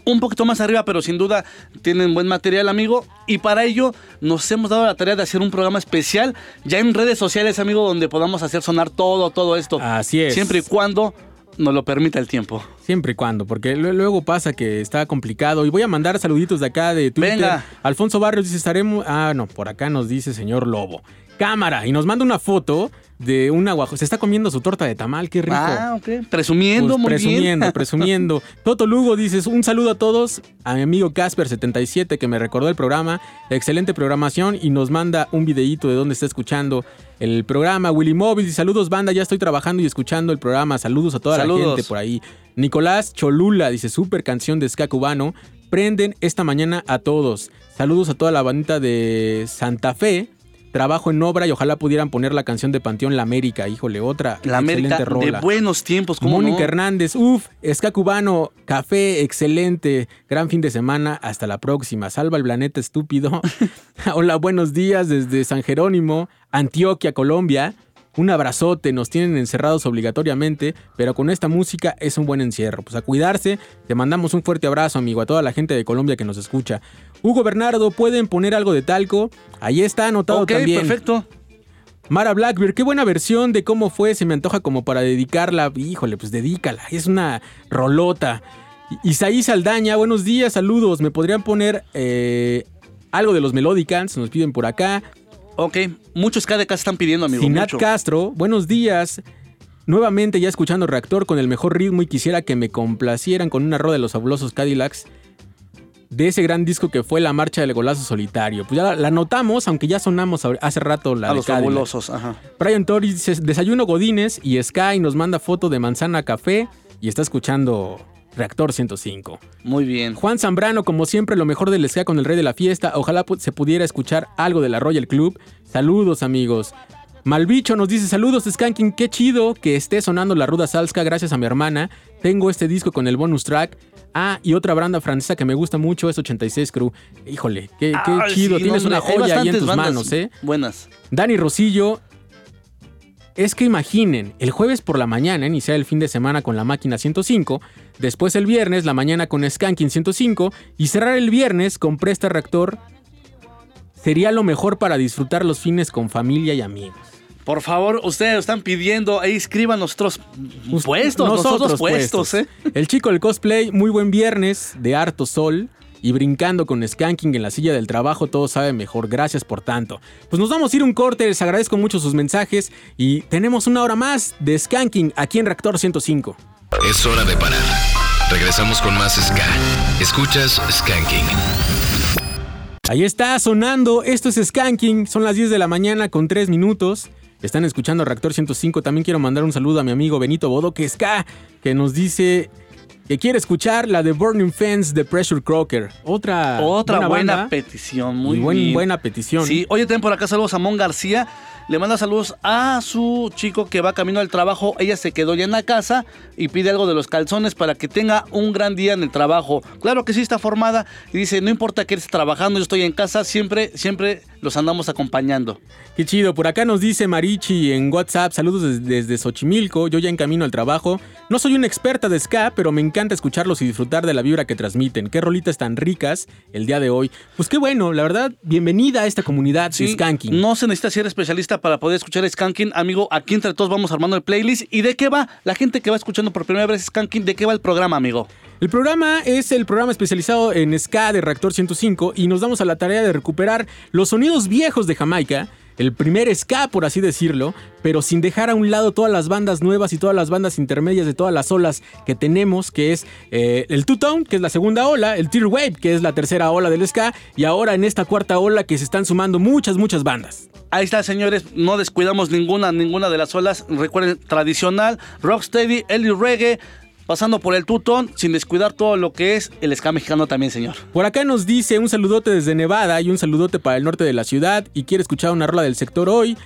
Speaker 2: Un poquito más arriba, pero sin duda tienen buen material, amigo. Y para ello nos hemos dado la tarea de hacer un programa especial ya en redes sociales, amigo, donde podamos hacer sonar todo, todo esto.
Speaker 1: Así es.
Speaker 2: Siempre y cuando nos lo permita el tiempo.
Speaker 1: Siempre y cuando, porque lu- luego pasa que está complicado. Y voy a mandar saluditos de acá de Twitter.
Speaker 2: Venga.
Speaker 1: Alfonso Barrios dice, estaremos... Ah, no, por acá nos dice señor Lobo. Cámara. Y nos manda una foto de un aguajo. Se está comiendo su torta de tamal, qué rico.
Speaker 2: Ah, ok. Presumiendo,
Speaker 1: Pues,
Speaker 2: muy
Speaker 1: presumiendo,
Speaker 2: bien.
Speaker 1: presumiendo. Toto Lugo dices, un saludo a todos, a mi amigo Casper77 que me recordó el programa, excelente programación y nos manda un videíto de dónde está escuchando el programa. Willy Móvil, saludos banda, ya estoy trabajando y escuchando el programa, saludos a toda la gente por ahí. Nicolás Cholula dice, super canción de ska cubano, prenden esta mañana a todos. Saludos a toda la bandita de Santa Fe. Trabajo en obra y ojalá pudieran poner la canción de Panteón La América. Híjole, otra
Speaker 2: La América
Speaker 1: excelente
Speaker 2: de
Speaker 1: rola.
Speaker 2: buenos tiempos, ¿cómo
Speaker 1: Mónica
Speaker 2: no?
Speaker 1: Hernández, uff, ska cubano, café, excelente, gran fin de semana, hasta la próxima. Salva el planeta estúpido. Hola, buenos días desde San Jerónimo, Antioquia, Colombia. Un abrazote, nos tienen encerrados obligatoriamente, pero con esta música es un buen encierro. Pues a cuidarse, te mandamos un fuerte abrazo, amigo, a toda la gente de Colombia que nos escucha. Hugo Bernardo, ¿pueden poner algo de talco? Ahí está anotado
Speaker 2: Ok,
Speaker 1: también.
Speaker 2: perfecto.
Speaker 1: Mara Blackbeard, qué buena versión de cómo fue, se me antoja como para dedicarla. Híjole, pues dedícala, es una rolota. Isaí Saldaña, buenos días, saludos. ¿Me podrían poner eh, algo de los Melodicans? Nos piden por acá.
Speaker 2: Ok, muchos KDK están pidiendo, amigo.
Speaker 1: Sinat
Speaker 2: mucho.
Speaker 1: Castro, buenos días. Nuevamente ya escuchando Reactor con el mejor ritmo y quisiera que me complacieran con una roda de los fabulosos Cadillacs de ese gran disco que fue La Marcha del Golazo Solitario. Pues ya la, la notamos, aunque ya sonamos hace rato la
Speaker 2: a
Speaker 1: de
Speaker 2: los
Speaker 1: Cadillac.
Speaker 2: fabulosos, ajá.
Speaker 1: Brian Torres dice, desayuno Godines y Sky nos manda foto de manzana café y está escuchando Reactor 105.
Speaker 2: Muy bien.
Speaker 1: Juan Zambrano, como siempre, lo mejor del Sky con el rey de la fiesta. Ojalá se pudiera escuchar algo de la Royal Club. Saludos, amigos. Malbicho nos dice, saludos Skanking, qué chido que esté sonando la ruda salsa gracias a mi hermana. Tengo este disco con el bonus track. Ah, y otra banda francesa que me gusta mucho es 86 Crew. Híjole, qué, qué chido.
Speaker 2: sí,
Speaker 1: Tienes
Speaker 2: no,
Speaker 1: una joya ahí en tus manos, ¿eh?
Speaker 2: Buenas.
Speaker 1: Dani Rosillo, es que imaginen, el jueves por la mañana iniciar el fin de semana con la máquina 105, después el viernes la mañana con Skanking 105 y cerrar el viernes con Presta Reactor sería lo mejor para disfrutar los fines con familia y amigos.
Speaker 2: Por favor, ustedes están pidiendo, ahí escriban nuestros puestos, nosotros, puestos, ¿eh?
Speaker 1: El chico del cosplay, muy buen viernes de harto sol y brincando con Skanking en la silla del trabajo, todo sabe mejor. Gracias por tanto. Pues nos vamos a ir un corte, les agradezco mucho sus mensajes y tenemos una hora más de Skanking aquí en Reactor 105.
Speaker 4: Es hora de parar. Regresamos con más Ska. Escuchas Skanking.
Speaker 1: Ahí está sonando, esto es Skanking, son las 10 de la mañana con 3 minutos. Están escuchando Reactor 105, también quiero mandar un saludo a mi amigo Benito Bodoque Ska, que nos dice que quiere escuchar la de Burning Fence de Pressure Crocker. Otra,
Speaker 2: Otra buena,
Speaker 1: banda
Speaker 2: petición, muy
Speaker 1: buen-
Speaker 2: bien.
Speaker 1: buena petición.
Speaker 2: Sí, oye, también por acá saludos a Mon García. Le manda saludos a su chico que va camino al trabajo. Ella se quedó ya en la casa y pide algo de los calzones para que tenga un gran día en el trabajo. Claro que sí está formada y dice, no importa que estés trabajando, yo estoy en casa, siempre, siempre los andamos acompañando.
Speaker 1: Qué chido. Por acá nos dice Marichi en WhatsApp, saludos des- desde Xochimilco, yo ya en camino al trabajo. No soy una experta de ska, pero me encanta escucharlos y disfrutar de la vibra que transmiten. Qué rolitas tan ricas el día de hoy. Pues qué bueno, la verdad, bienvenida a esta comunidad
Speaker 2: Sí,
Speaker 1: Skanking.
Speaker 2: No se necesita ser especialista para poder escuchar Skanking. Amigo, aquí entre todos vamos armando el playlist. ¿Y de qué va? La gente que va escuchando por primera vez Skanking, ¿de qué va el programa, amigo?
Speaker 1: El programa es el programa especializado en ska de Reactor 105 y nos damos a la tarea de recuperar los sonidos viejos de Jamaica, el primer ska por así decirlo, pero sin dejar a un lado todas las bandas nuevas y todas las bandas intermedias de todas las olas que tenemos, que es eh, el Two-Tone, que es la segunda ola, el Tear Wave, que es la tercera ola del ska, y ahora en esta cuarta ola que se están sumando muchas, muchas bandas.
Speaker 2: Ahí está, señores. No descuidamos ninguna, ninguna de las olas. Recuerden, tradicional, rocksteady, Ellie Reggae, pasando por el tutón, sin descuidar todo lo que es el ska mexicano también, señor.
Speaker 1: Por acá nos dice un saludote desde Nevada y un saludote para el norte de la ciudad y quiere escuchar una rola del sector hoy.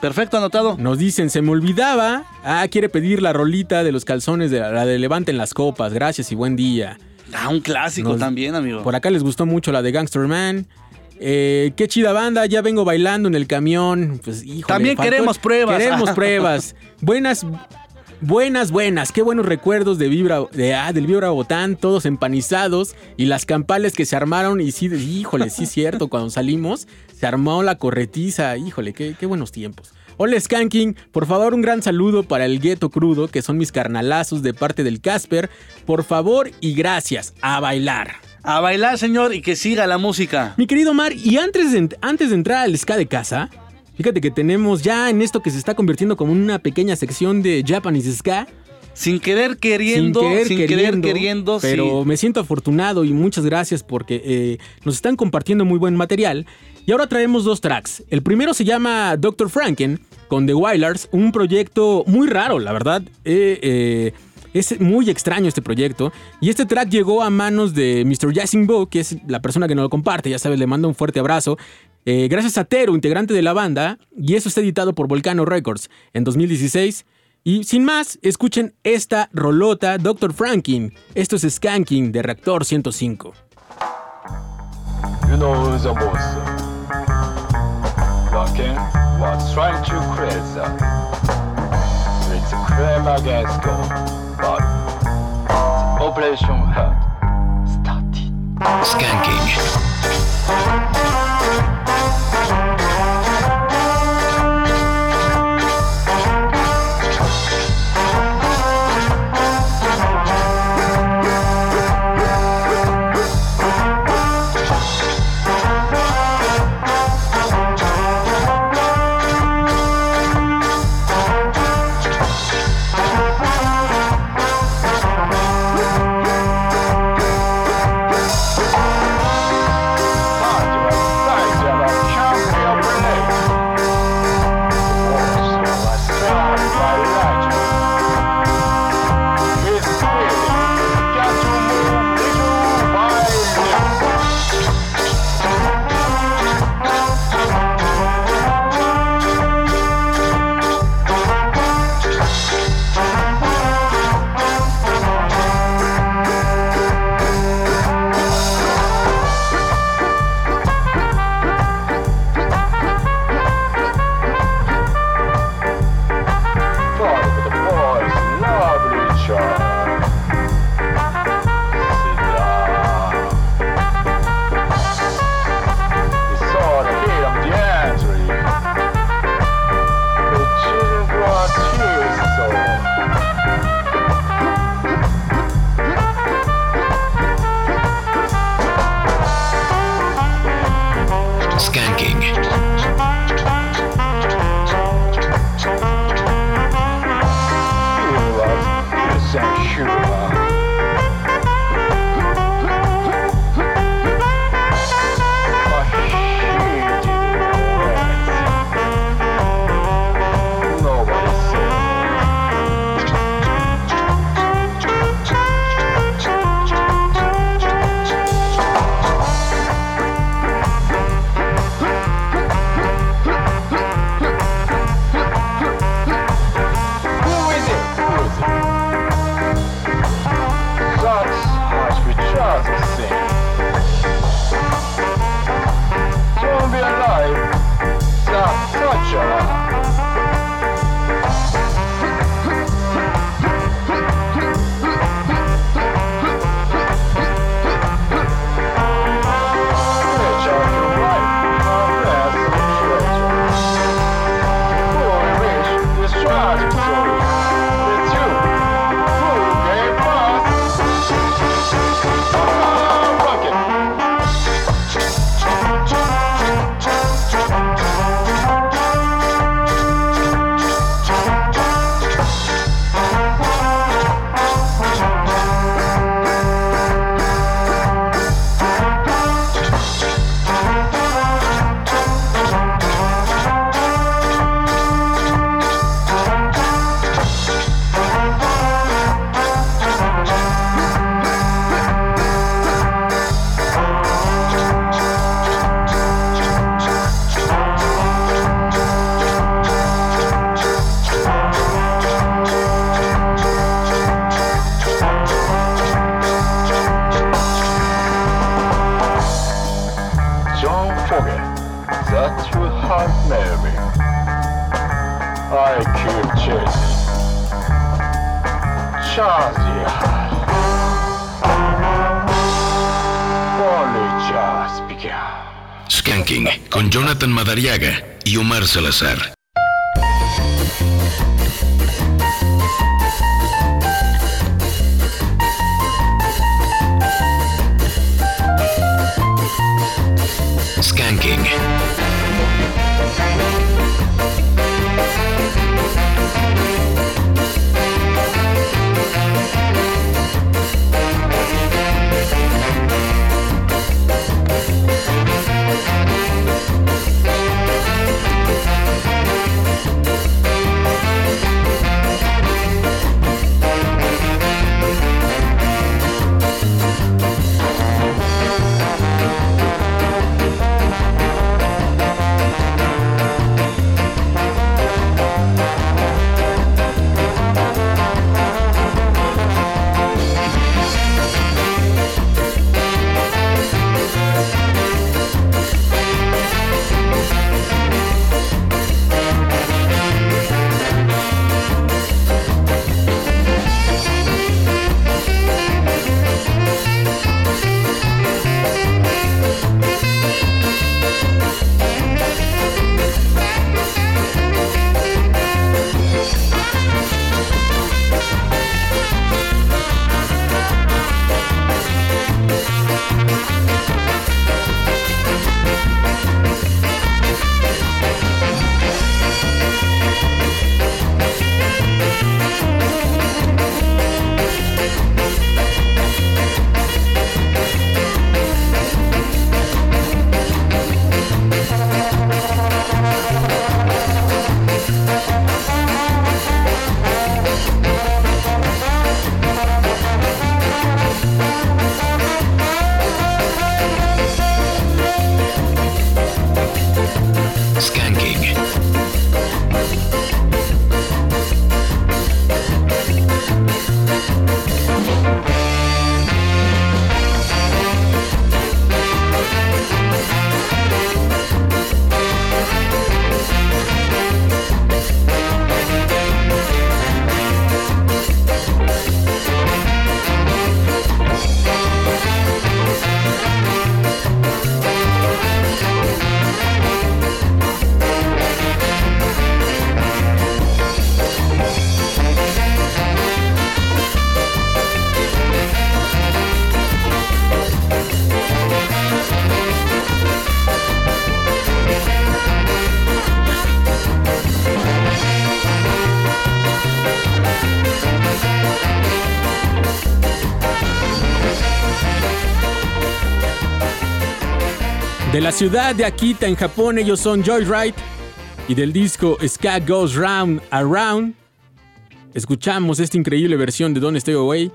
Speaker 2: Perfecto, anotado.
Speaker 1: Nos dicen, se me olvidaba. Ah, quiere pedir la rolita de los calzones de la de Levanten las copas. Gracias y buen día.
Speaker 2: Ah, un clásico
Speaker 1: Nos-
Speaker 2: también, amigo.
Speaker 1: Por acá les gustó mucho la de Gangster Man. Eh, qué chida banda, ya vengo bailando en el camión. Pues, híjole,
Speaker 2: También queremos pruebas.
Speaker 1: Queremos pruebas. Buenas, buenas, buenas. Qué buenos recuerdos de Vibra, de, ah, del Vibra Botán, todos empanizados y las campales que se armaron. Y sí, híjole, sí es cierto, cuando salimos se armó la corretiza. Híjole, qué, qué buenos tiempos. Hola Skanking, por favor un gran saludo para el Gueto Crudo, que son mis carnalazos de parte del Casper. Por favor y gracias, a bailar.
Speaker 2: A bailar, señor, y que siga la música.
Speaker 1: Mi querido Mar, y antes de, antes de entrar al ska de casa, fíjate que tenemos ya en esto que se está convirtiendo como una pequeña sección de Japanese ska.
Speaker 2: Sin querer queriendo, sin querer queriendo,
Speaker 1: pero
Speaker 2: sí.
Speaker 1: me siento afortunado y muchas gracias porque eh, nos están compartiendo muy buen material. Y ahora traemos dos tracks. El primero se llama Dr. Franken con The Wailers, un proyecto muy raro, la verdad. Eh, eh, es muy extraño este proyecto. Y este track llegó a manos de Mr. Bo, que es la persona que nos lo comparte. Ya sabes, le mando un fuerte abrazo. Eh, gracias a Tero, integrante de la banda. Y eso está editado por Volcano Records en 2016. Y sin más, escuchen esta rolota Dr. Frankin. Esto es Skanking de Reactor 105.
Speaker 16: You know who's the boss. Rockin' was trying to create that. It's a claim against God, but Operation Heart started.
Speaker 4: Skanking.
Speaker 1: Ciudad de Akita en Japón, ellos son Joyride. Y del disco Ska Goes Round Around, escuchamos esta increíble versión de Don't Stay Away,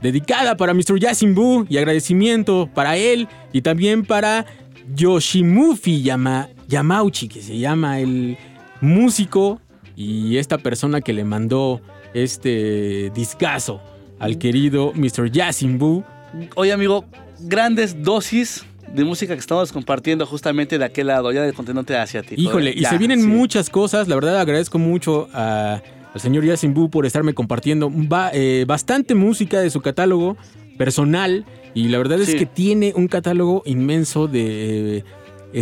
Speaker 1: dedicada para Mr. Yasimbu y agradecimiento para él y también para Yoshimufi Yama, Yamauchi, que se llama el músico y esta persona que le mandó este discazo al querido Mr. Yasimbu.
Speaker 2: Oye, amigo, grandes dosis de música que estamos compartiendo justamente de aquel lado, ya del continente asiático.
Speaker 1: Híjole, y se vienen
Speaker 2: sí.
Speaker 1: muchas cosas. La verdad agradezco mucho a- al señor Yasin por estarme compartiendo ba- eh, bastante música de su catálogo personal. Y la verdad es que tiene un catálogo inmenso de eh,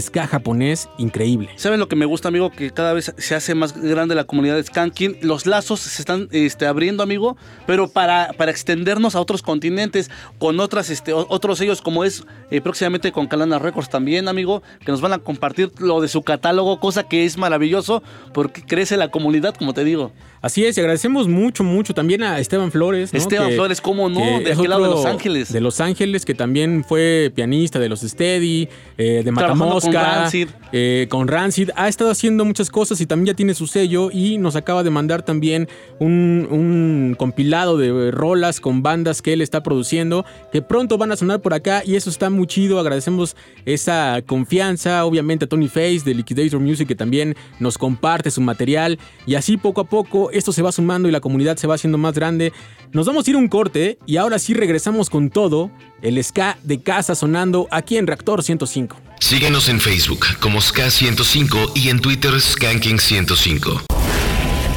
Speaker 1: ska japonés increíble.
Speaker 2: ¿Sabes lo que me gusta, amigo? Que cada vez se hace más grande la comunidad de Skanking. Los lazos se están este, abriendo, amigo, pero para, para extendernos a otros continentes, con otras, este, otros sellos, como es eh, próximamente con Calana Records también, amigo, que nos van a compartir lo de su catálogo, cosa que es maravilloso, porque crece la comunidad, como te digo.
Speaker 1: Así es, y agradecemos mucho, mucho también a Esteban Flores. ¿no?
Speaker 2: Esteban
Speaker 1: Que-
Speaker 2: Flores, ¿cómo no? De aquel lado de Los Ángeles.
Speaker 1: De Los Ángeles, que también fue pianista de los Steady, eh, de
Speaker 2: Trabajando con
Speaker 1: Matamosca,
Speaker 2: Rancid.
Speaker 1: eh, con Rancid. Ha estado haciendo muchas cosas y también ya tiene su sello y nos acaba de mandar también un, un compilado de rolas con bandas que él está produciendo, que pronto van a sonar por acá y eso está muy chido. Agradecemos esa confianza, obviamente a Tony Face de Liquidator Music, que también nos comparte su material y así poco a poco esto se va sumando y la comunidad se va haciendo más grande. Nos vamos a ir un corte y ahora sí regresamos con todo el ska de casa sonando aquí en Reactor 105.
Speaker 4: Síguenos en Facebook como Ska 105 y en Twitter Skanking 105.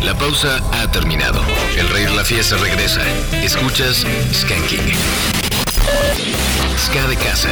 Speaker 17: La pausa ha terminado. El rey de la fiesta regresa. Escuchas Skanking. Ska de casa.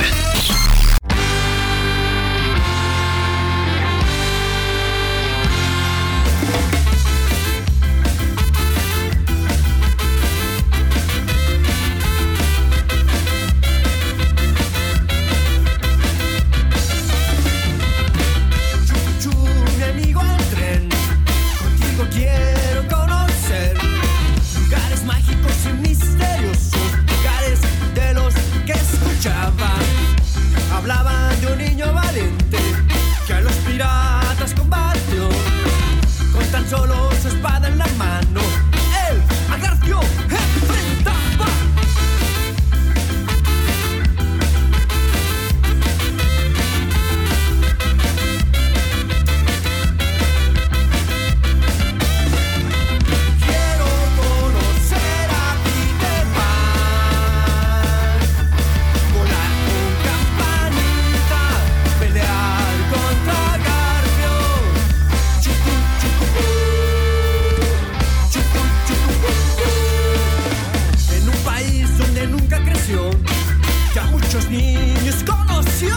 Speaker 18: mí desconoció.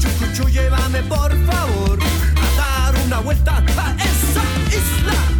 Speaker 18: Yucuchu, llévame por favor a dar una vuelta a esa isla.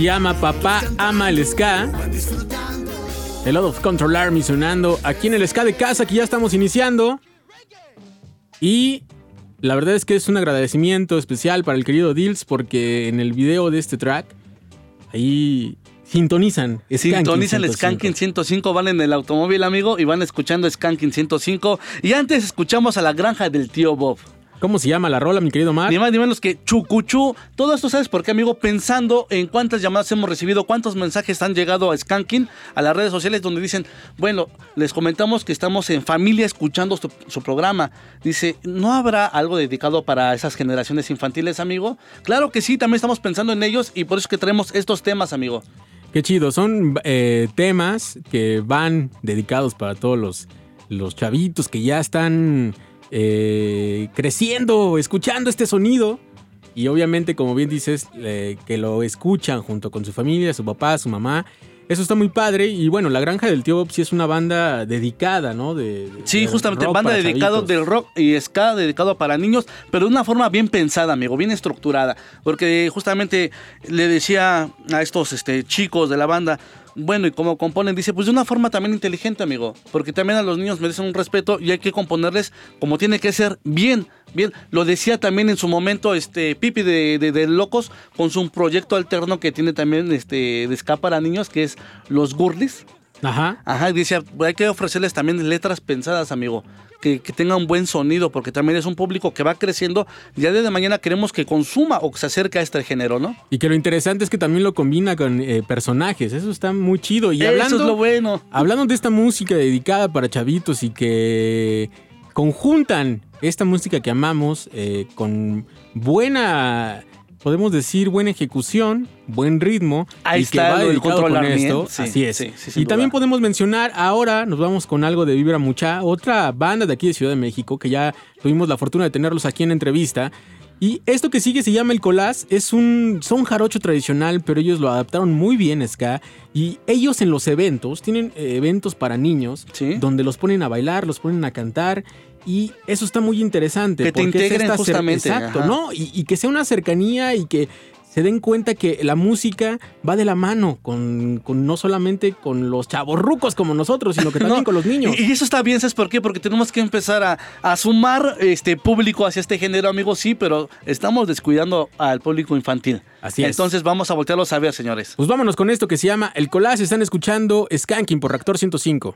Speaker 1: Se llama Papá ama el ska. El Lot of Control Army sonando aquí en el ska de casa que ya estamos iniciando. Y la verdad es que es un agradecimiento especial para el querido Dills porque en el video de este track ahí sintonizan.
Speaker 2: Sintonizan el
Speaker 1: Skanking
Speaker 2: 105, van en el automóvil, amigo, y van escuchando Skanking 105. Y antes escuchamos a la granja del tío Bob.
Speaker 1: ¿Cómo se llama la rola, mi querido Mar?
Speaker 2: Ni más ni menos que Chucuchú. Todo esto, ¿sabes por qué, amigo? Pensando en cuántas llamadas hemos recibido, cuántos mensajes han llegado a Skanking, a las redes sociales, donde dicen, bueno, les comentamos que estamos en familia escuchando su, su programa. Dice, ¿no habrá algo dedicado para esas generaciones infantiles, amigo? Claro que sí, también estamos pensando en ellos y por eso es que traemos estos temas, amigo.
Speaker 1: Qué chido, son eh, temas que van dedicados para todos los, los chavitos que ya están eh, creciendo, escuchando este sonido. Y obviamente, como bien dices, eh, que lo escuchan junto con su familia, su papá, su mamá. Eso está muy padre. Y bueno, La Granja del Tío Bob sí es una banda dedicada, ¿no? De, de-
Speaker 2: Sí,
Speaker 1: de
Speaker 2: justamente, banda
Speaker 1: chavitos.
Speaker 2: del rock y ska dedicado para niños, pero de una forma bien pensada, amigo, bien estructurada. Porque justamente le decía a estos este, chicos de la banda, bueno, y como componen, dice, pues de una forma también inteligente, amigo. Porque también a los niños merecen un respeto y hay que componerles como tiene que ser bien, bien. Lo decía también en su momento este Pipi de, de- Locos con su proyecto alterno que tiene también este de ska para niños, que es Los Gurlis.
Speaker 1: Ajá.
Speaker 2: Ajá, dice, hay que ofrecerles también letras pensadas, amigo. Que, que tengan buen sonido, porque también es un público que va creciendo. Ya desde mañana queremos que consuma o que se acerque a este género, ¿no?
Speaker 1: Y que lo interesante es que también lo combina con eh, personajes. Eso está muy chido. Y
Speaker 2: Eso
Speaker 1: hablando,
Speaker 2: es lo bueno.
Speaker 1: Hablando de esta música dedicada para chavitos y que conjuntan esta música que amamos eh, con buena, podemos decir, buena ejecución, buen ritmo.
Speaker 2: Ahí
Speaker 1: y que
Speaker 2: está
Speaker 1: va
Speaker 2: del
Speaker 1: dedicado
Speaker 2: Control
Speaker 1: con esto.
Speaker 2: Sí,
Speaker 1: Así es.
Speaker 2: sí, sí, sin
Speaker 1: y también podemos mencionar, ahora nos vamos con algo de Vibra Mucha, otra banda de aquí de Ciudad de México, que ya tuvimos la fortuna de tenerlos aquí en entrevista. Y esto que sigue se llama el Colás, es un son jarocho tradicional, pero ellos lo adaptaron muy bien ska y ellos en los eventos tienen eventos para niños donde los ponen a bailar, los ponen a cantar y eso está muy interesante
Speaker 2: Que te
Speaker 1: es
Speaker 2: integren justamente,
Speaker 1: exacto,
Speaker 2: ajá.
Speaker 1: ¿no? Y, y que sea una cercanía y que se den cuenta que la música va de la mano con, con no solamente con los chavorrucos como nosotros, sino que también
Speaker 2: No,
Speaker 1: con los niños.
Speaker 2: Y, y eso está bien, ¿sabes por qué? Porque tenemos que empezar a, a sumar este público hacia este género, amigos, sí, pero estamos descuidando al público infantil.
Speaker 1: Así es.
Speaker 2: Entonces vamos a voltearlos a ver, señores.
Speaker 1: Pues vámonos con esto que se llama El Collage. Están escuchando Skanking por Reactor 105.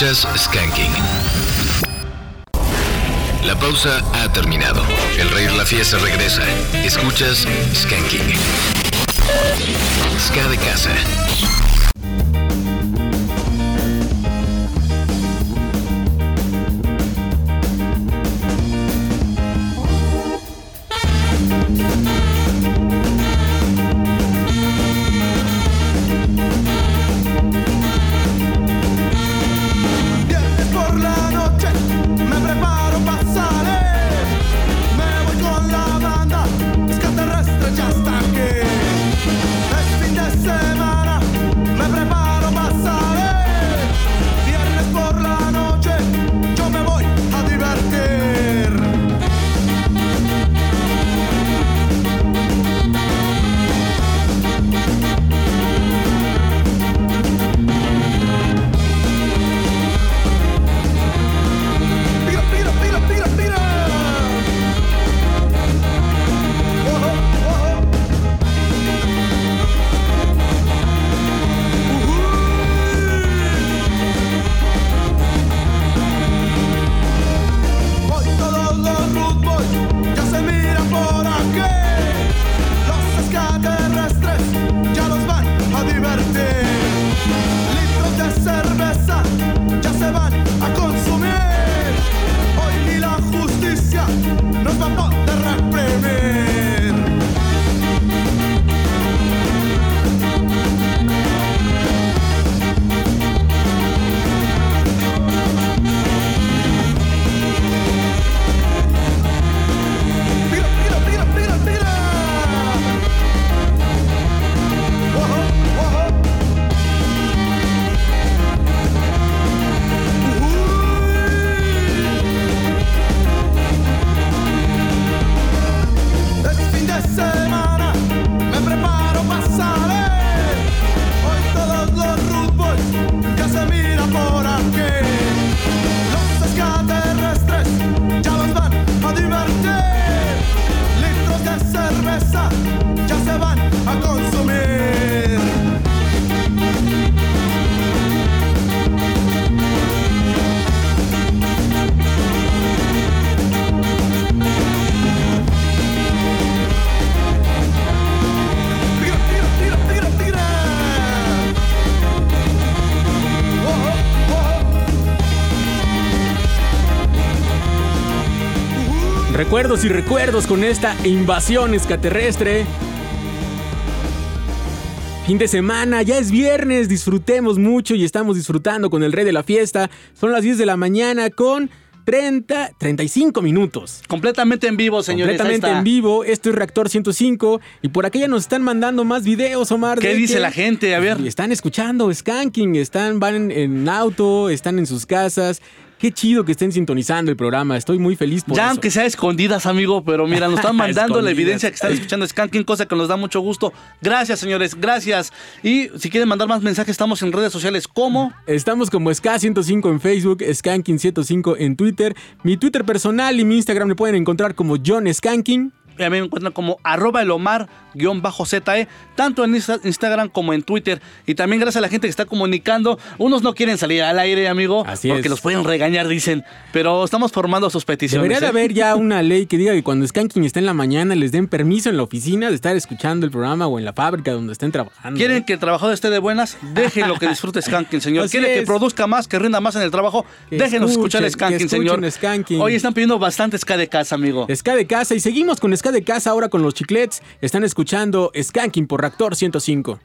Speaker 4: Escuchas Skanking. La pausa ha terminado. El reír la fiesta regresa. Escuchas Skanking.
Speaker 1: Recuerdos y recuerdos con esta invasión extraterrestre. Fin de semana, ya es viernes, disfrutemos mucho y estamos disfrutando con el rey de la fiesta. Son las 10 de la mañana con 30, 35 minutos.
Speaker 2: Completamente en vivo, señores.
Speaker 1: Completamente en vivo. Esto es Reactor 105. Y por acá ya nos están mandando más videos, Omar.
Speaker 2: ¿Qué dice
Speaker 1: que
Speaker 2: la gente? A ver.
Speaker 1: Están escuchando Skanking, están, van en, en auto, están en sus casas. Qué chido que estén sintonizando el programa. Estoy muy feliz por
Speaker 2: Ya
Speaker 1: eso.
Speaker 2: aunque sea escondidas, amigo, pero mira, nos están mandando la evidencia que están escuchando Skanking, cosa que nos da mucho gusto. Gracias, señores, gracias. Y si quieren mandar más mensajes, estamos en redes sociales como
Speaker 1: Estamos como SK105 en Facebook, Skanking105 en Twitter. Mi Twitter personal y mi Instagram me pueden encontrar como John Skanking.
Speaker 2: Y a mí me encuentran como arroba el Omar-ZE, tanto en Insta- Instagram como en Twitter. Y también gracias a la gente que está comunicando. Unos no quieren salir al aire, amigo, porque
Speaker 1: es.
Speaker 2: los pueden regañar, dicen. Pero estamos formando sus peticiones.
Speaker 1: Debería de
Speaker 2: ¿eh?
Speaker 1: haber ya una ley que diga que cuando Skanking está en la mañana les den permiso en la oficina de estar escuchando el programa o en la fábrica donde estén trabajando.
Speaker 2: ¿Quieren que el trabajador esté de buenas? Déjenlo que disfrute Skanking, señor.
Speaker 1: Así
Speaker 2: ¿Quieren que produzca más, que rinda más en el trabajo?
Speaker 1: Que
Speaker 2: Déjenos escuchar
Speaker 1: escuchen, que
Speaker 2: Skanking, señor.
Speaker 1: Skanking.
Speaker 2: Hoy están pidiendo bastante ska de casa, amigo.
Speaker 1: Ska de casa y seguimos con Ska de casa ahora con los chiclets. Están escuchando Skanking por Reactor 105.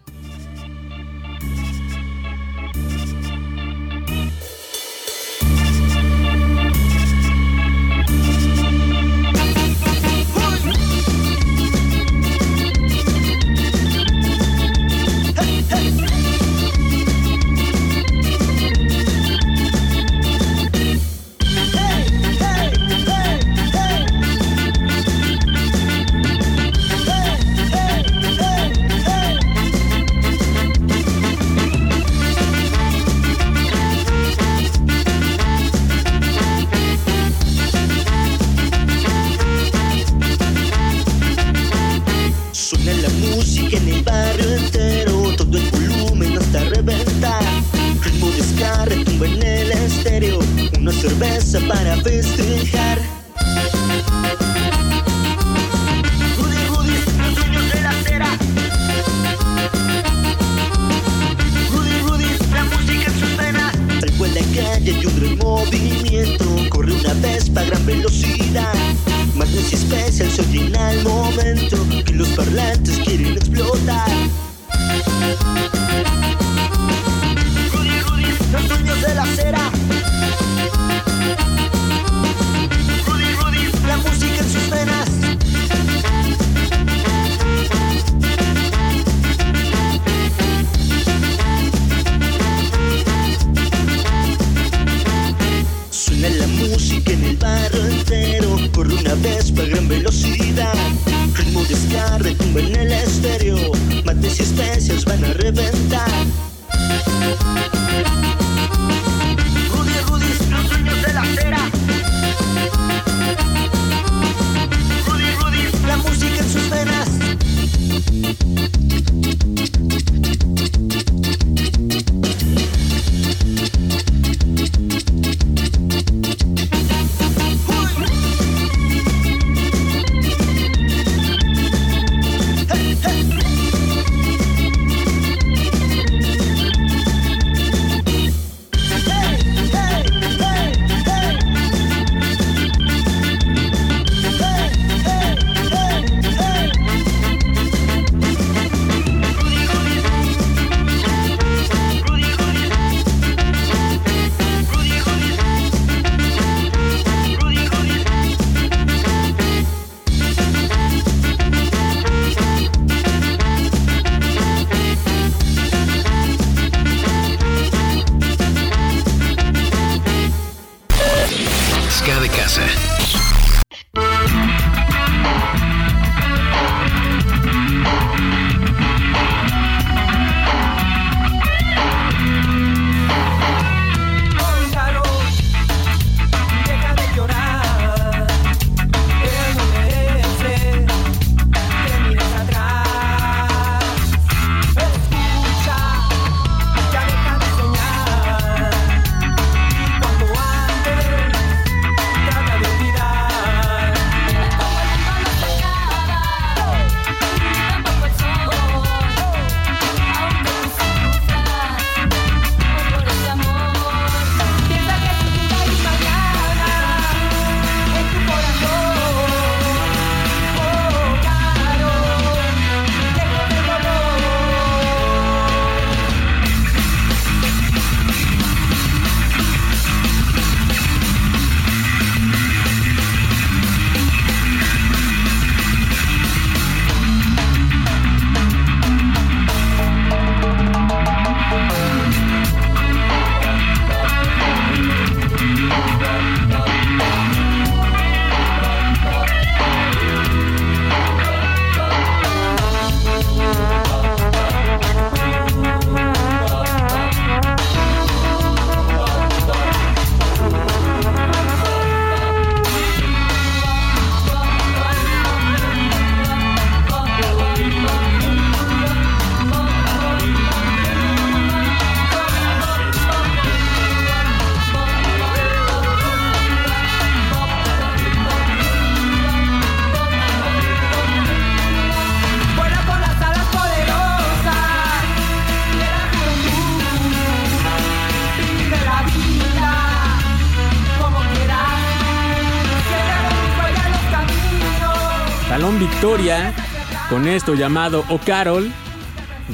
Speaker 1: Con esto llamado O Carol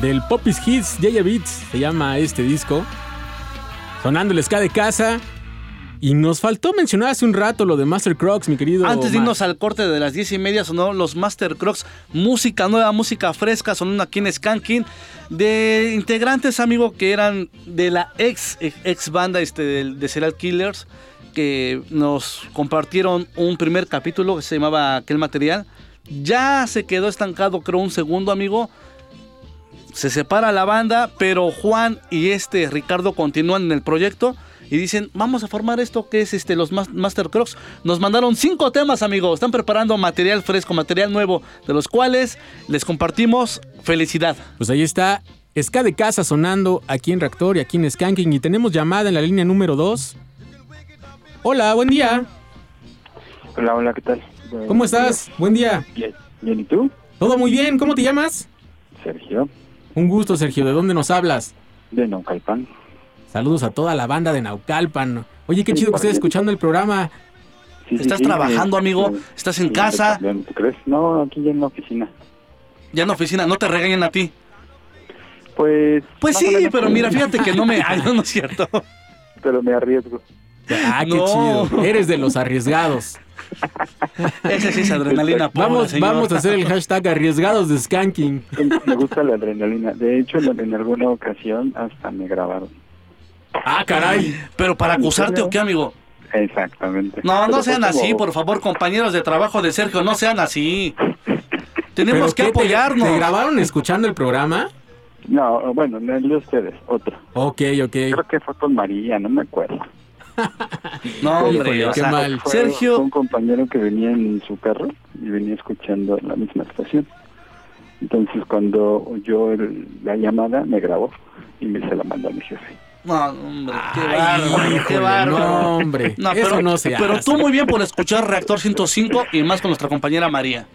Speaker 1: del Popis Hits, Yaya Beats se llama este disco. Sonando el ska de casa. Y nos faltó mencionar hace un rato lo de Master Crocs, mi querido.
Speaker 2: Antes de irnos al corte de las 10 y media sonó los Master Crocs, música nueva, música fresca, sonando aquí en Skanking, de integrantes, amigo, que eran de la ex, ex banda este, de, de Serial Killers, que nos compartieron un primer capítulo que se llamaba Aquel Material. Ya se quedó estancado, creo, un segundo, amigo. Se separa la banda, pero Juan y este Ricardo continúan en el proyecto y dicen, vamos a formar esto que es este los Mas- Master Crocs. Nos mandaron cinco temas, amigos. Están preparando material fresco, material nuevo, de los cuales les compartimos felicidad.
Speaker 1: Pues ahí está. Ska de casa sonando aquí en Reactor y aquí en Skanking. Y tenemos llamada en la línea número 2. Hola, buen día.
Speaker 19: Hola, hola, ¿qué tal?
Speaker 1: ¿Cómo estás? Buen día.
Speaker 19: Bien, bien, ¿y tú?
Speaker 1: Todo muy bien. ¿Cómo te llamas?
Speaker 19: Sergio,
Speaker 1: Un gusto, Sergio. ¿De dónde nos hablas?
Speaker 19: de Naucalpan.
Speaker 1: Saludos a toda la banda de Naucalpan. Oye, qué chido que estés escuchando el programa.
Speaker 19: Sí, sí,
Speaker 2: ¿Estás
Speaker 19: sí,
Speaker 2: trabajando, amigo? ¿Estás en
Speaker 19: sí,
Speaker 2: casa?
Speaker 19: también, ¿Tú crees? No, aquí ya en la oficina.
Speaker 2: Ya en la oficina, no te regañan a ti.
Speaker 19: Pues.
Speaker 2: Pues sí, pero mira, fíjate que no me. Ay, no, no es cierto.
Speaker 19: Pero me arriesgo.
Speaker 1: Ah, qué
Speaker 2: No.
Speaker 1: chido. Eres de los arriesgados.
Speaker 2: Ese sí es adrenalina
Speaker 1: Vamos,
Speaker 2: señor.
Speaker 1: vamos a hacer el hashtag arriesgados de Skanking.
Speaker 19: Me gusta la adrenalina. De hecho, en, alguna ocasión hasta me grabaron.
Speaker 1: Ah, caray.
Speaker 2: ¿Pero para acusarte o qué, amigo?
Speaker 19: Exactamente.
Speaker 2: No, no sean
Speaker 19: como-
Speaker 2: así, por favor, compañeros de trabajo de Sergio, no sean así. Tenemos
Speaker 1: ¿Pero
Speaker 2: que
Speaker 1: te-
Speaker 2: apoyarnos.
Speaker 1: ¿Te grabaron escuchando el programa?
Speaker 19: No, bueno, no el de ustedes, otro.
Speaker 1: Ok, ok.
Speaker 19: Creo que fue con María, no me acuerdo.
Speaker 2: No, hombre,
Speaker 1: Híjole,
Speaker 2: o
Speaker 1: qué
Speaker 2: sea,
Speaker 1: mal.
Speaker 19: Fue-
Speaker 2: Sergio-
Speaker 19: fue un compañero que venía en su carro y venía escuchando la misma estación. Entonces, cuando oyó el- la llamada, me grabó y me se la mandó a mi jefe.
Speaker 2: No, hombre, qué bárbaro, qué bárbaro.
Speaker 1: no, hombre, eso
Speaker 2: pero,
Speaker 1: no se
Speaker 2: Pero
Speaker 1: hace.
Speaker 2: tú muy bien por escuchar Reactor 105 y más con nuestra compañera María.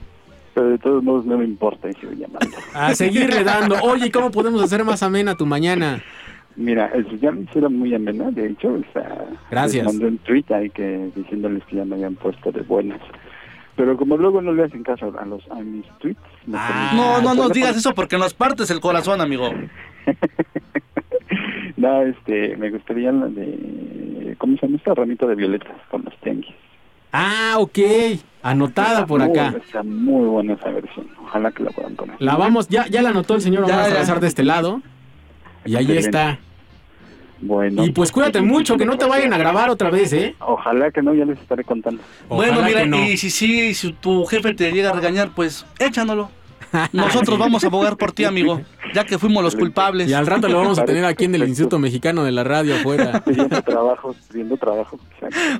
Speaker 19: Pero de todos modos, no me importa y sigo llamando.
Speaker 1: A seguirle dando. Oye, ¿cómo podemos hacer más amena tu mañana?
Speaker 19: Mira, el- ya me hicieron muy amena, de hecho, o sea,
Speaker 1: Gracias.
Speaker 19: les mandé un tweet ahí que diciéndoles que ya me habían puesto de buenas. Pero como luego no le hacen caso a los a mis tweets,
Speaker 1: Ah,
Speaker 2: No, no nos digas eso porque nos partes el corazón, amigo.
Speaker 19: No, este, me gustaría la de ¿cómo se llama esta ramita de violetas con los tenguis?
Speaker 1: Ah, ok. Anotada por
Speaker 19: Muy-
Speaker 1: acá.
Speaker 19: Está muy buena esa versión. Ojalá que la puedan poner.
Speaker 1: La vamos, ya, ya la anotó el señor
Speaker 2: Ya,
Speaker 1: Omar
Speaker 2: ya.
Speaker 1: Salazar de este lado. Y ahí
Speaker 19: Excelente.
Speaker 1: está.
Speaker 19: Bueno.
Speaker 1: Y pues cuídate mucho, que no te vayan a grabar otra vez, ¿eh?
Speaker 19: Ojalá que no, ya les estaré contando.
Speaker 2: bueno, mira,
Speaker 1: no.
Speaker 2: y si sí, si tu jefe te llega a regañar, pues échanoslo. Nosotros vamos a abogar por ti, amigo, ya que fuimos los culpables.
Speaker 1: Y al rato lo vamos a tener aquí en el Instituto Mexicano de la Radio afuera.
Speaker 19: Pidiendo trabajo, pidiendo trabajo.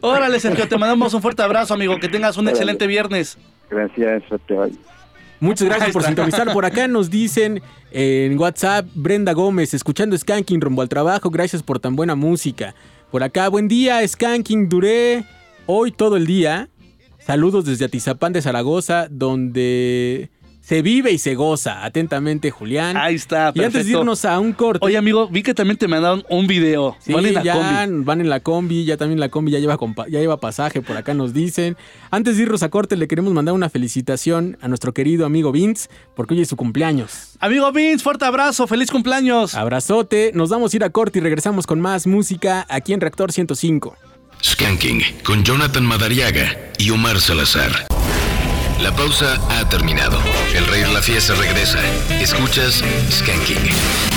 Speaker 2: Órale, Sergio, te mandamos un fuerte abrazo, amigo. Que tengas un
Speaker 19: Órale.
Speaker 2: excelente viernes.
Speaker 19: Gracias, hoy.
Speaker 1: Muchas gracias por sintonizar. Por acá nos dicen en WhatsApp, Brenda Gómez, escuchando Skanking rumbo al trabajo. Gracias por tan buena música. Por acá, buen día, Skanking. Duré hoy todo el día. Saludos desde Atizapán de Zaragoza, donde se vive y se goza. Atentamente, Julián.
Speaker 2: Ahí está,
Speaker 1: Y antes de
Speaker 2: perfecto.
Speaker 1: irnos a un corte.
Speaker 2: Oye, amigo, vi que también te mandaron un video.
Speaker 1: Sí,
Speaker 2: Van en la
Speaker 1: ya
Speaker 2: combi.
Speaker 1: van en la combi, ya también la combi ya lleva, ya lleva pasaje, por acá nos dicen. Antes de irnos a corte, le queremos mandar una felicitación a nuestro querido amigo Vince, porque hoy es su cumpleaños.
Speaker 2: Amigo Vince, fuerte abrazo, feliz cumpleaños.
Speaker 1: Abrazote, nos vamos a ir a corte y regresamos con más música aquí en Reactor 105.
Speaker 4: Skanking con Jonathan Madariaga y Omar Salazar. La pausa ha terminado. El rey de la fiesta regresa. Escuchas Skanking.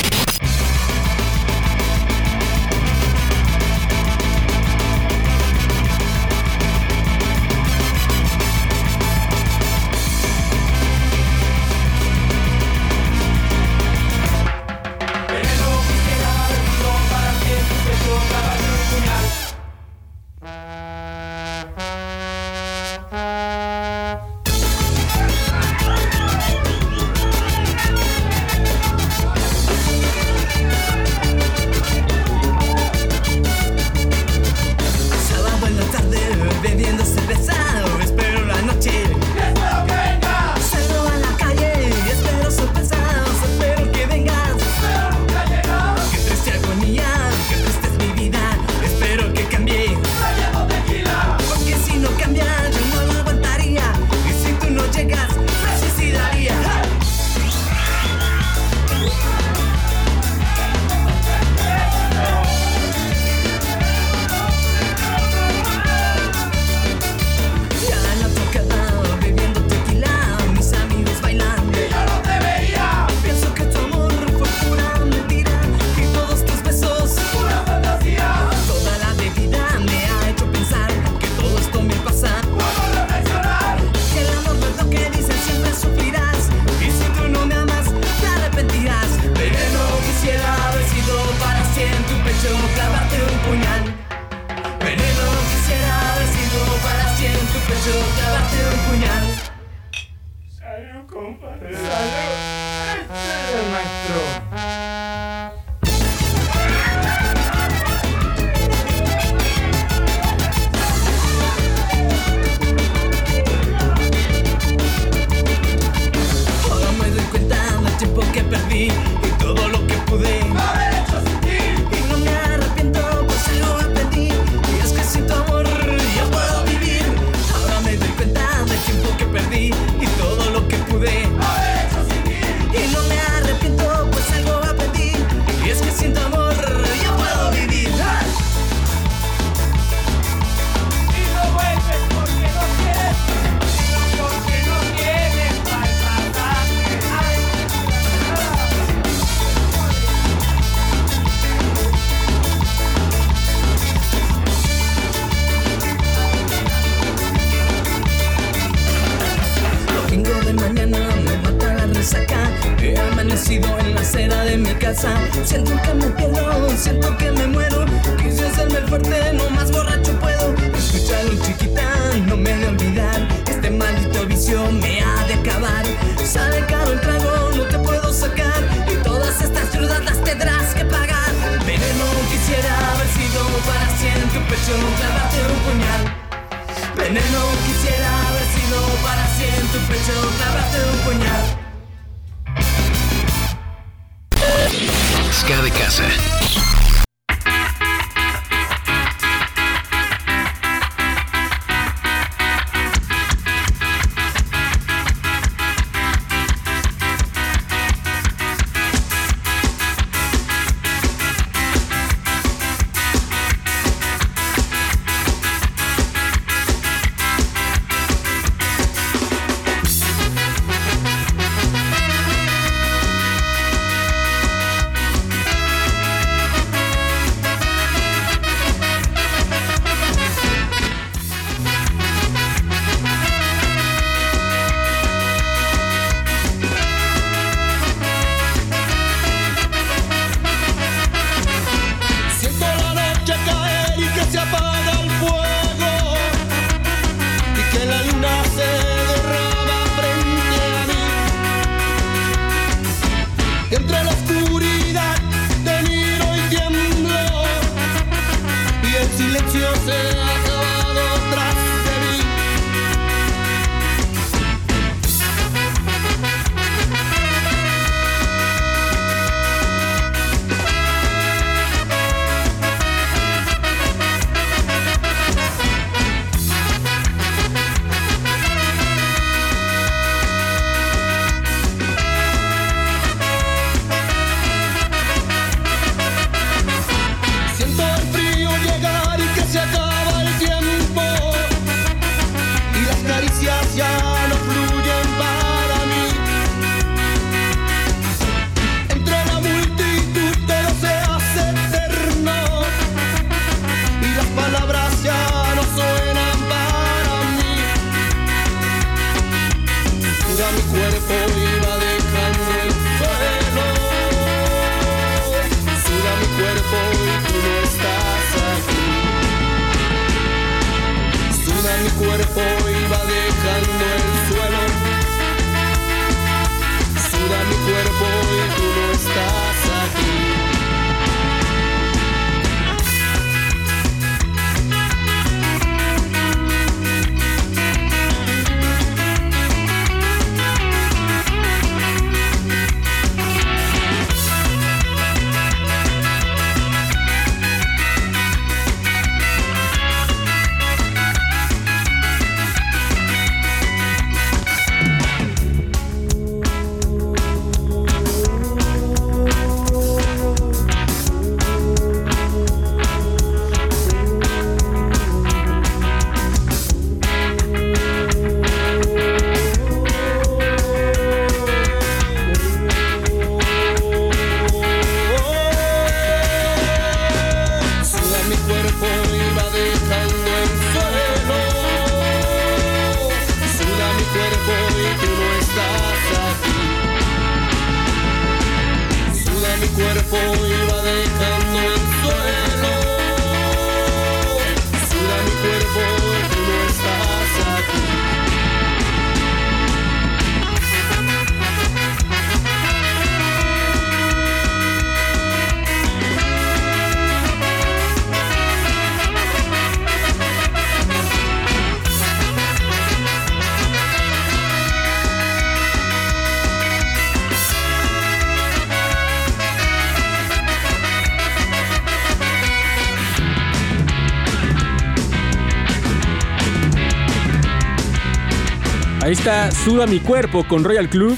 Speaker 5: Suda mi cuerpo
Speaker 1: con Royal Club.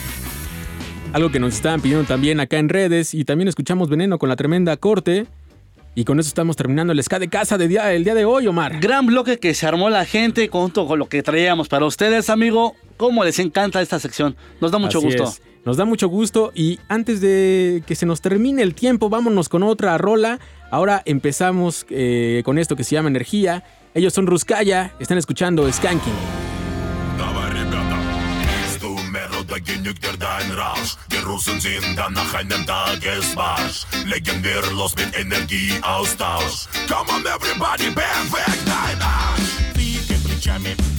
Speaker 1: Algo que nos estaban pidiendo también acá en redes. Y también escuchamos Veneno con la tremenda corte. Y con eso estamos terminando el SK de casa de día, el día de hoy, Omar.
Speaker 2: Gran bloque que se armó la gente junto con lo que traíamos para ustedes, amigo. Cómo les encanta esta sección. Nos da mucho gusto.
Speaker 1: Nos da mucho gusto y antes de que se nos termine el tiempo, vámonos con otra rola. Ahora empezamos eh, con esto que se llama Energía. Ellos son Ruskaya, están escuchando Skanking.
Speaker 20: da genügt dir dein Rausch. Die Russen sind dann nach einem Tagesmarsch. Legen wir los mit Energieaustausch. Come on everybody, perfekt dein Arsch. Wie geht mit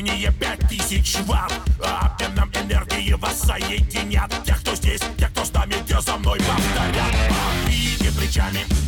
Speaker 20: Рост напряжения 5000 ватт Обменом энергии вас соединят Те, кто здесь, те, кто с нами, те за мной повторят. Двигай плечами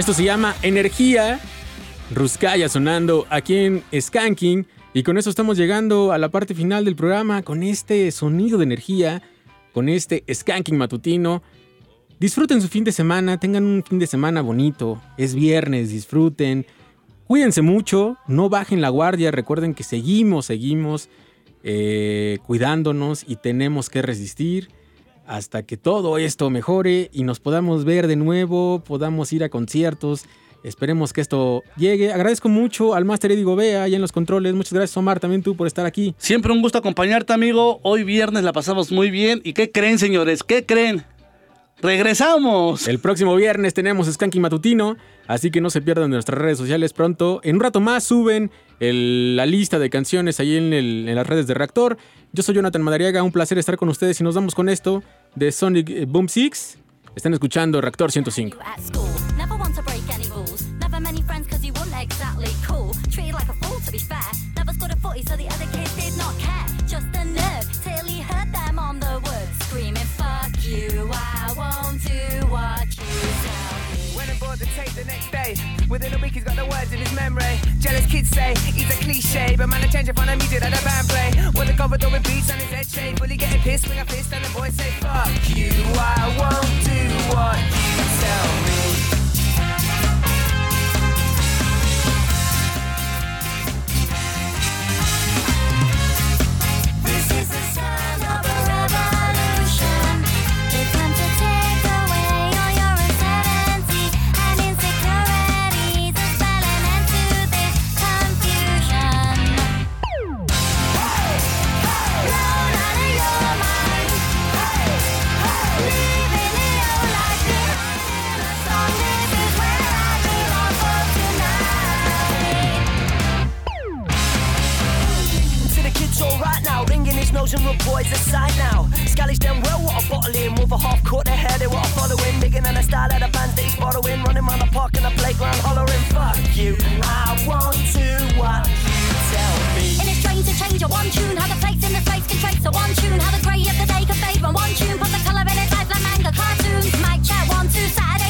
Speaker 1: Esto se llama Energía. Ruskaya sonando aquí en Skanking. Y con eso estamos llegando a la parte final del programa con este sonido de energía, con este Skanking matutino. Disfruten su fin de semana, tengan un fin de semana bonito. Es viernes, disfruten. Cuídense mucho, no bajen la guardia. Recuerden que seguimos, seguimos eh, cuidándonos y tenemos que resistir hasta que todo esto mejore y nos podamos ver de nuevo, podamos ir a conciertos. Esperemos que esto llegue. Agradezco mucho al Master Eddie Gobea allá en los controles. Muchas gracias, Omar, también tú por estar aquí.
Speaker 2: Siempre un gusto acompañarte, amigo. Hoy viernes la pasamos muy bien. ¿Y qué creen, señores? ¿Qué creen? ¡Regresamos!
Speaker 1: El próximo viernes tenemos Skanking Matutino, así que no se pierdan de nuestras redes sociales pronto. En un rato más suben el- la lista de canciones ahí en, el- en las redes de Reactor. Yo soy Jonathan Madariaga, un placer estar con ustedes y nos damos con esto de Sonic eh, Boom 6. Están escuchando Reactor 105.
Speaker 21: Within a week, he's got the words in his memory. Jealous kids say he's a cliche, but man, I change it from the music that the band play. What the cover with beats on his head shape. Bully getting pissed, swing a fist, and the boys say, Fuck you, I won't do what you tell me. Boys aside now. Scally's done well, what a half quarter hair, they following. The style of the that he's borrowing, running the park and the playground, hollering, fuck you. I want to what you tell me.
Speaker 22: In a strain to change a one tune, how the plates in the space can trace a one tune, how the grey of the day can fade one tune put the colour in its life like manga cartoons. Mic chat one two Saturday